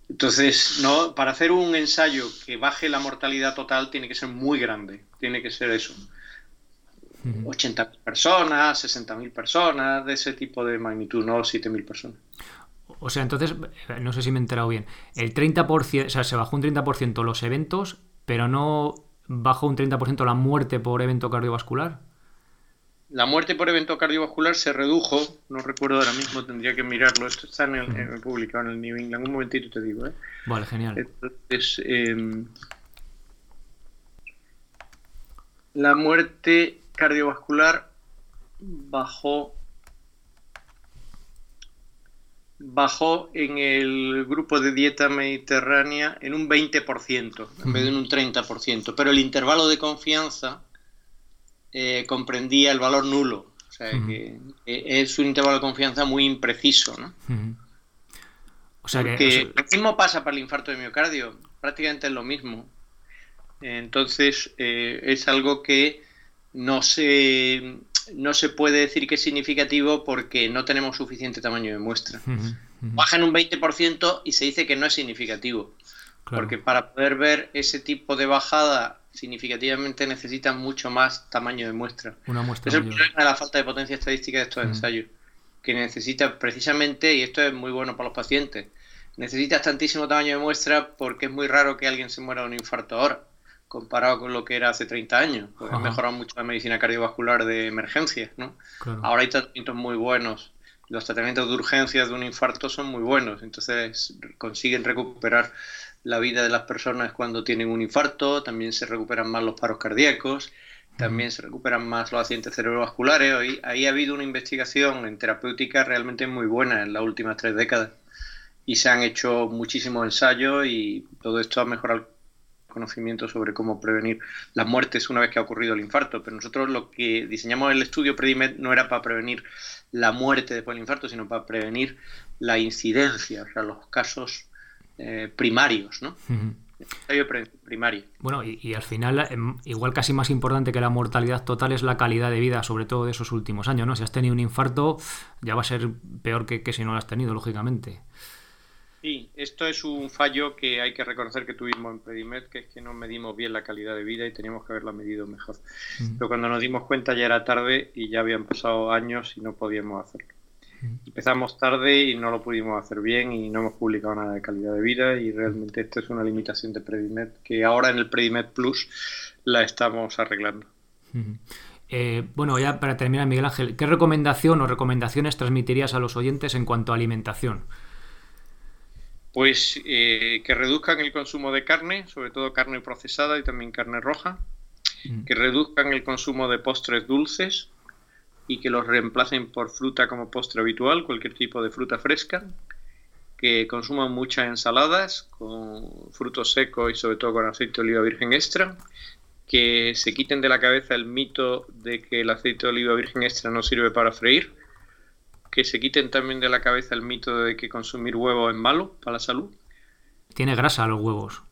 Entonces, no, para hacer un ensayo que baje la mortalidad total tiene que ser muy grande. Tiene que ser eso. 80.000 personas, 60.000 personas, de ese tipo de magnitud, no 7.000 personas. O sea, entonces, no sé si me he enterado bien. El 30%, o sea, se bajó un 30% los eventos, pero no bajó un 30% la muerte por evento cardiovascular. La muerte por evento cardiovascular se redujo, no recuerdo ahora mismo, tendría que mirarlo, esto está en el, en publicado en el New England, un momentito te digo. ¿eh? Vale, genial. Entonces, em, la muerte cardiovascular bajó bajó en el grupo de dieta mediterránea en un 20%, en vez de en un 30%, pero el intervalo de confianza eh, comprendía el valor nulo. O sea, que es un intervalo de confianza muy impreciso. ¿no? O sea que, lo mismo pasa para el infarto de miocardio, prácticamente es lo mismo. Entonces, eh, es algo que no se no se puede decir que es significativo porque no tenemos suficiente tamaño de muestra. Baja en un 20% y se dice que no es significativo. Porque para poder ver ese tipo de bajada significativamente necesitan mucho más tamaño de muestra. Una muestra es el problema de la falta de potencia estadística de estos ensayos. Que necesita precisamente, y esto es muy bueno para los pacientes, necesitas tantísimo tamaño de muestra porque es muy raro que alguien se muera de un infarto ahora comparado con lo que era hace 30 años. Porque ha mejorado mucho la medicina cardiovascular de emergencia, ¿no? Ahora hay tratamientos muy buenos. Los tratamientos de urgencias de un infarto son muy buenos, entonces consiguen recuperar la vida de las personas cuando tienen un infarto, también se recuperan más los paros cardíacos, también se recuperan más los accidentes cerebrovasculares. Hoy, ahí ha habido una investigación en terapéutica realmente muy buena en las últimas tres décadas y se han hecho muchísimos ensayos y todo esto ha mejorado conocimiento sobre cómo prevenir las muertes una vez que ha ocurrido el infarto, pero nosotros lo que diseñamos el estudio Predimed no era para prevenir la muerte después del infarto, sino para prevenir la incidencia, o sea, los casos eh, primarios, ¿no? primario. Bueno, y, al final, em, igual casi más importante que la mortalidad total es la calidad de vida, sobre todo de esos últimos años, ¿no? Si has tenido un infarto, ya va a ser peor que, que si no lo has tenido, lógicamente. Sí, esto es un fallo que hay que reconocer que tuvimos en Predimed, que es que no medimos bien la calidad de vida y teníamos que haberla medido mejor. Pero cuando nos dimos cuenta ya era tarde y ya habían pasado años y no podíamos hacerlo. Empezamos tarde y no lo pudimos hacer bien y no hemos publicado nada de calidad de vida y realmente esto es una limitación de Predimed que ahora en el Predimed Plus la estamos arreglando. Eh, bueno, ya para terminar, Miguel Ángel, ¿qué recomendación o recomendaciones transmitirías a los oyentes en cuanto a alimentación? Pues eh, que reduzcan el consumo de carne, sobre todo carne procesada y también carne roja, mm. que reduzcan el consumo de postres dulces y que los reemplacen por fruta como postre habitual, cualquier tipo de fruta fresca, que consuman muchas ensaladas con frutos secos y sobre todo con aceite de oliva virgen extra, que se quiten de la cabeza el mito de que el aceite de oliva virgen extra no sirve para freír, que se quiten también de la cabeza el mito de que consumir huevo es malo para la salud. Tiene grasa los huevos.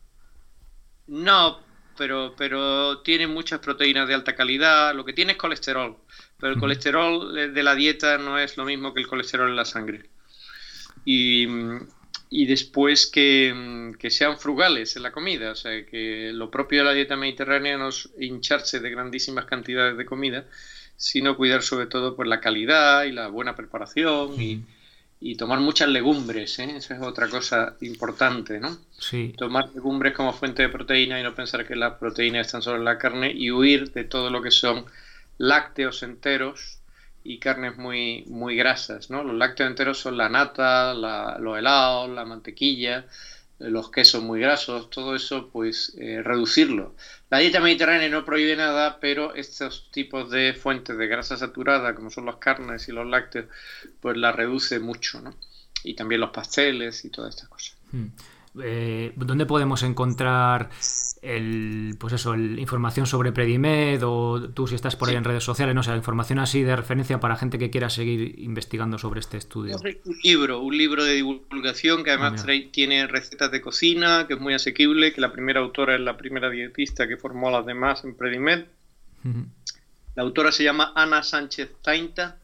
No, pero, pero tiene muchas proteínas de alta calidad. Lo que tiene es colesterol. Pero el colesterol de la dieta no es lo mismo que el colesterol en la sangre. Y, y después que, que, sean frugales en la comida. O sea, que lo propio de la dieta mediterránea no es hincharse de grandísimas cantidades de comida, sino cuidar sobre todo por la calidad y la buena preparación y, y tomar muchas legumbres, ¿eh? Eso es otra cosa importante, ¿no? Sí. Tomar legumbres como fuente de proteína y no pensar que las proteínas están solo en la carne y huir de todo lo que son lácteos enteros y carnes muy, muy grasas, ¿no? Los lácteos enteros son la nata, la, los helados, la mantequilla, los quesos muy grasos, todo eso, pues eh, reducirlo. La dieta mediterránea no prohíbe nada, pero estos tipos de fuentes de grasa saturada, como son las carnes y los lácteos, pues la reduce mucho, ¿no? Y también los pasteles y todas estas cosas. Eh, ¿Dónde podemos encontrar el, pues eso, el, información sobre Predimed o tú si estás por ahí en redes sociales, no sé, información así de referencia para gente que quiera seguir investigando sobre este estudio? Un libro, un libro de divulgación que además ah, tiene recetas de cocina, que es muy asequible, que la primera autora es la primera dietista que formó a las demás en Predimed. La autora se llama Ana Sánchez Tainta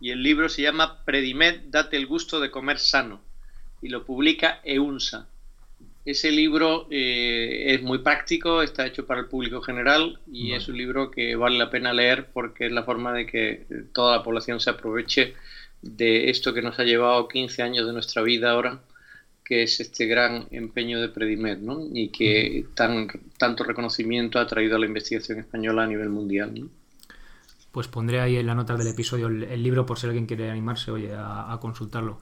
y el libro se llama Predimed, date el gusto de comer sano y lo publica EUNSA. Ese libro eh, es muy práctico, está hecho para el público general y es un libro que vale la pena leer porque es la forma de que toda la población se aproveche de esto que nos ha llevado 15 años de nuestra vida ahora, que es este gran empeño de Predimed, ¿no? Y que tan, tanto reconocimiento ha traído a la investigación española a nivel mundial. Pues pondré ahí en la nota del episodio el, libro por si alguien quiere animarse oye, a consultarlo.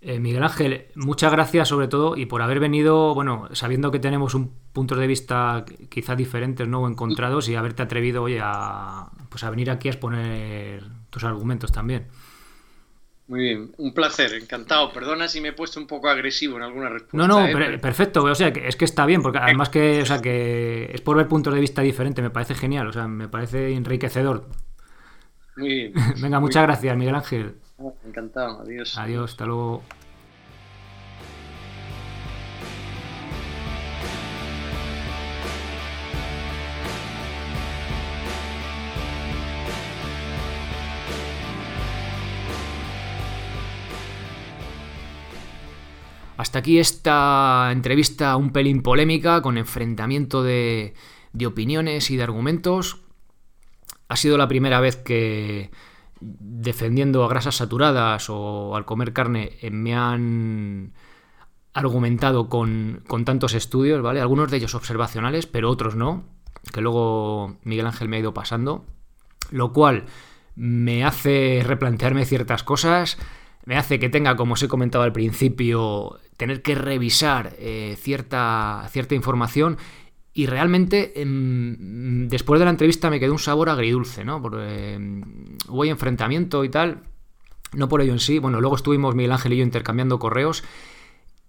Eh, Miguel Ángel, muchas gracias sobre todo y por haber venido, bueno, sabiendo que tenemos un punto de vista quizás diferentes, ¿no? O encontrados y haberte atrevido, oye, a, pues a venir aquí a exponer tus argumentos también. Muy bien, un placer, encantado. Perdona si me he puesto un poco agresivo en alguna respuesta. No, no, ¿eh? perfecto. O sea, es que está bien, porque además que, o sea, que es por ver puntos de vista diferentes, me parece genial, o sea, me parece enriquecedor. Muy bien. Venga, muchas gracias, Miguel Ángel. Encantado, adiós. Adiós, hasta luego. Hasta aquí esta entrevista un pelín polémica, con enfrentamiento de, de opiniones y de argumentos. Ha sido la primera vez que, defendiendo a grasas saturadas o al comer carne eh, me han argumentado con, tantos estudios, ¿vale? Algunos de ellos observacionales, pero otros no, que luego Miguel Ángel me ha ido pasando, lo cual me hace replantearme ciertas cosas, me hace que tenga, como os he comentado al principio, tener que revisar eh, cierta, cierta información y realmente, em, después de la entrevista me quedó un sabor agridulce, ¿no? Porque em, hubo enfrentamiento y tal. No por ello en sí. Bueno, luego estuvimos Miguel Ángel y yo intercambiando correos.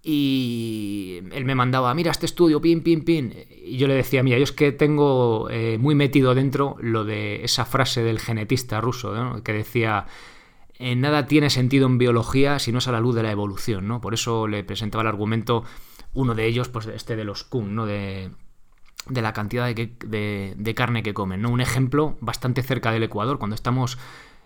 Y él me mandaba, mira este estudio, pin, pin, pin. Y yo le decía, mira, yo es que tengo eh, muy metido dentro lo de esa frase del genetista ruso, ¿no? que decía, en nada tiene sentido en biología si no es a la luz de la evolución, ¿no? Por eso le presentaba el argumento, uno de ellos, pues este de los Kuhn, ¿no? De, de la cantidad de, carne que comen. ¿no? Un ejemplo bastante cerca del Ecuador, cuando estamos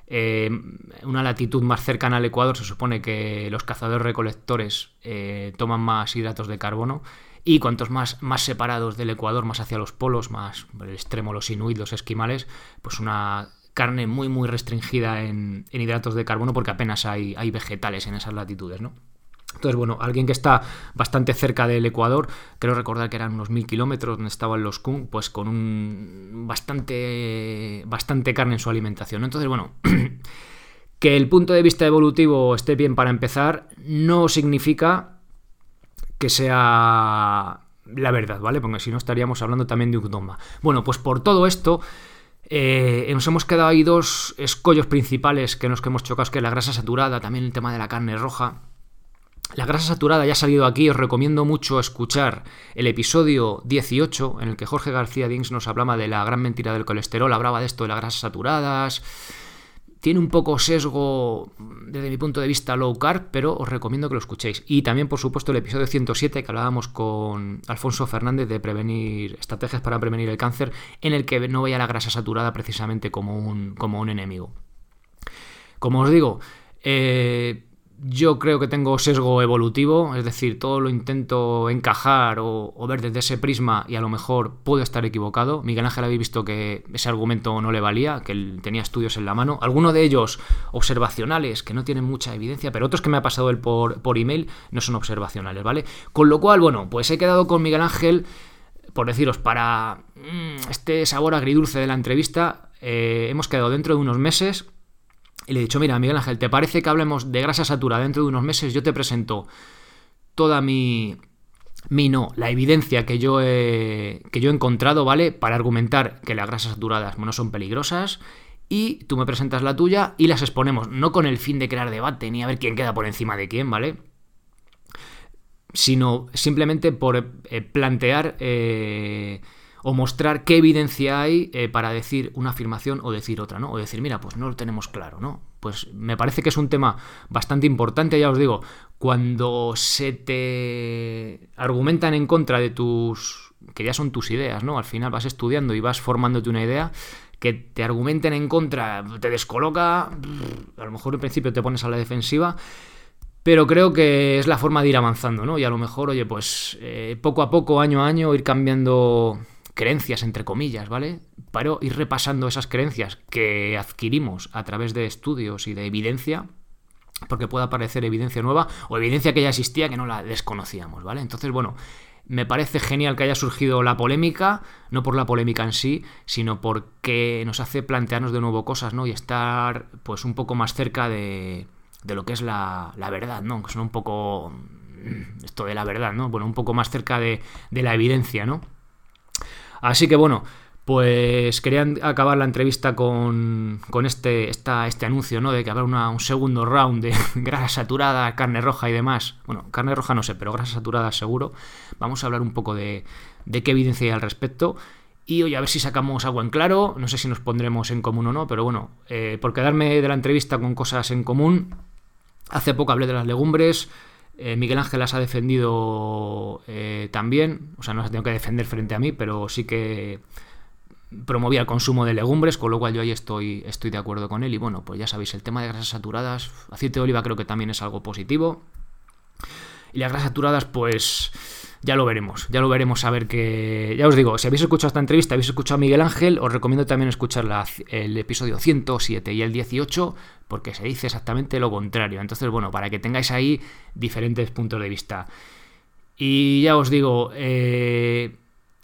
en eh, una latitud más cercana al Ecuador, se supone que los cazadores recolectores eh, toman más hidratos de carbono. Y cuantos más, más separados del Ecuador, más hacia los polos, más el extremo, los inuit, los esquimales, pues una carne muy muy restringida en, en hidratos de carbono porque apenas hay, hay vegetales en esas latitudes, ¿no? Entonces, bueno, alguien que está bastante cerca del Ecuador, creo recordar que eran unos mil kilómetros donde estaban los Kun, pues con un bastante, bastante carne en su alimentación. Entonces, bueno, que el punto de vista evolutivo esté bien para empezar, no significa que sea la verdad, ¿vale? Porque si no estaríamos hablando también de un dogma. Bueno, pues por todo esto, eh, nos hemos quedado ahí dos escollos principales que nos que hemos chocado, que es la grasa saturada, también el tema de la carne roja. La grasa saturada ya ha salido aquí, os recomiendo mucho escuchar el episodio 18 en el que Jorge García Dings nos hablaba de la gran mentira del colesterol, hablaba de esto de las grasas saturadas. Tiene un poco sesgo desde mi punto de vista low carb, pero os recomiendo que lo escuchéis. Y también, por supuesto, el episodio 107 que hablábamos con Alfonso Fernández de prevenir estrategias para prevenir el cáncer, en el que no veía la grasa saturada precisamente como un, como un enemigo. Como os digo, eh, yo creo que tengo sesgo evolutivo, es decir, todo lo intento encajar o, ver desde ese prisma y a lo mejor puedo estar equivocado. Miguel Ángel habéis visto que ese argumento no le valía, que él tenía estudios en la mano. Algunos de ellos observacionales, que no tienen mucha evidencia, pero otros que me ha pasado él por, por email no son observacionales, ¿vale? Con lo cual, bueno, pues he quedado con Miguel Ángel, por deciros, para mm, este sabor agridulce de la entrevista. Eh, hemos quedado dentro de unos meses y le he dicho, mira, Miguel Ángel, ¿te parece que hablemos de grasa saturada dentro de unos meses? Yo te presento toda mi, mi no, la evidencia que yo, he, que yo he encontrado, ¿vale? Para argumentar que las grasas saturadas no son peligrosas. Y tú me presentas la tuya y las exponemos, no con el fin de crear debate ni a ver quién queda por encima de quién, ¿vale? Sino simplemente por eh, plantear eh, o mostrar qué evidencia hay eh, para decir una afirmación o decir otra, ¿no? O decir, mira, pues no lo tenemos claro, ¿no? Pues me parece que es un tema bastante importante, ya os digo, cuando se te argumentan en contra de tus... que ya son tus ideas, ¿no? Al final vas estudiando y vas formándote una idea, que te argumenten en contra, te descoloca, a lo mejor en principio te pones a la defensiva, pero creo que es la forma de ir avanzando, ¿no? Y a lo mejor, oye, pues eh, poco a poco, año a año, ir cambiando creencias, entre comillas, ¿vale? Pero ir repasando esas creencias que adquirimos a través de estudios y de evidencia, porque pueda aparecer evidencia nueva o evidencia que ya existía que no la desconocíamos, ¿vale? Entonces, bueno, me parece genial que haya surgido la polémica, no por la polémica en sí, sino porque nos hace plantearnos de nuevo cosas, ¿no? Y estar, pues, un poco más cerca de, de lo que es la, la verdad, ¿no? Que son un poco... Mm, esto de la verdad, ¿no? Bueno, un poco más cerca de, de la evidencia, ¿no? Así que bueno, pues querían acabar la entrevista con, con este, este anuncio, ¿no? De que habrá un segundo round de grasa saturada, carne roja y demás. Bueno, carne roja no sé, pero grasa saturada seguro. Vamos a hablar un poco de, qué evidencia hay al respecto. Y oye, a ver si sacamos algo en claro. No sé si nos pondremos en común o no, pero bueno, eh, por quedarme de la entrevista con cosas en común. Hace poco hablé de las legumbres. Eh, Miguel Ángel las ha defendido eh, también, o sea, no las tengo que defender frente a mí, pero sí que promovía el consumo de legumbres, con lo cual yo ahí estoy, estoy de acuerdo con él. Y bueno, pues ya sabéis, el tema de grasas saturadas, aceite de oliva creo que también es algo positivo. Y las grasas saturadas, pues ya lo veremos, ya lo veremos a ver que... Ya os digo, si habéis escuchado esta entrevista, habéis escuchado a Miguel Ángel, os recomiendo también escuchar el episodio 107 y el 18, porque se dice exactamente lo contrario. Entonces, bueno, para que tengáis ahí diferentes puntos de vista. Y ya os digo, eh,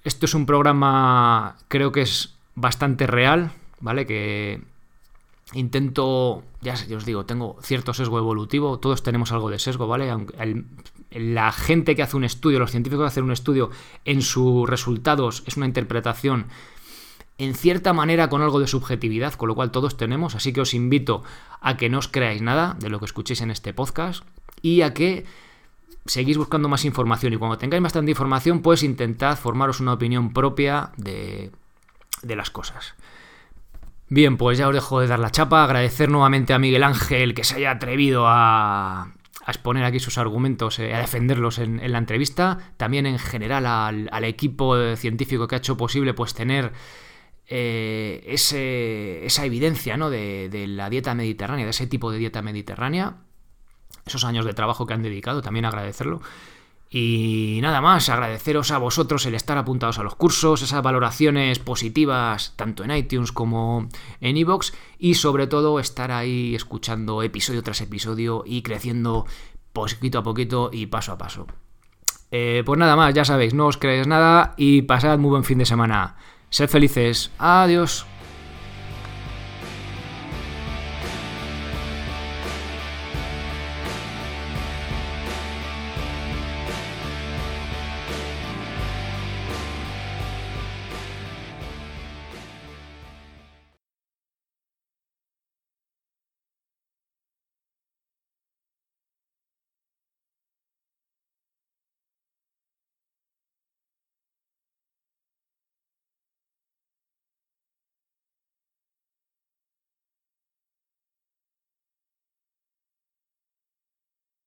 esto es un programa, creo que es bastante real, ¿vale? Que intento, ya, os digo, tengo cierto sesgo evolutivo, todos tenemos algo de sesgo, ¿vale? Aunque la gente que hace un estudio, los científicos que hacen un estudio, en sus resultados es una interpretación en cierta manera con algo de subjetividad, con lo cual todos tenemos, así que os invito a que no os creáis nada de lo que escuchéis en este podcast y a que seguís buscando más información. Y cuando tengáis bastante información pues intentad formaros una opinión propia de, de las cosas. Bien, pues ya os dejo de dar la chapa, agradecer nuevamente a Miguel Ángel que se haya atrevido a, a exponer aquí sus argumentos, eh, a defenderlos en, la entrevista, también en general al, equipo científico que ha hecho posible pues tener eh, esa evidencia ¿no? de, de, la dieta mediterránea, de ese tipo de dieta mediterránea, esos años de trabajo que han dedicado, también agradecerlo. Y nada más, agradeceros a vosotros el estar apuntados a los cursos, esas valoraciones positivas tanto en iTunes como en iVoox y sobre todo estar ahí escuchando episodio tras episodio y creciendo poquito a poquito y paso a paso. Eh, pues nada más, ya sabéis, no os creéis nada y pasad muy buen fin de semana. Sed felices. Adiós.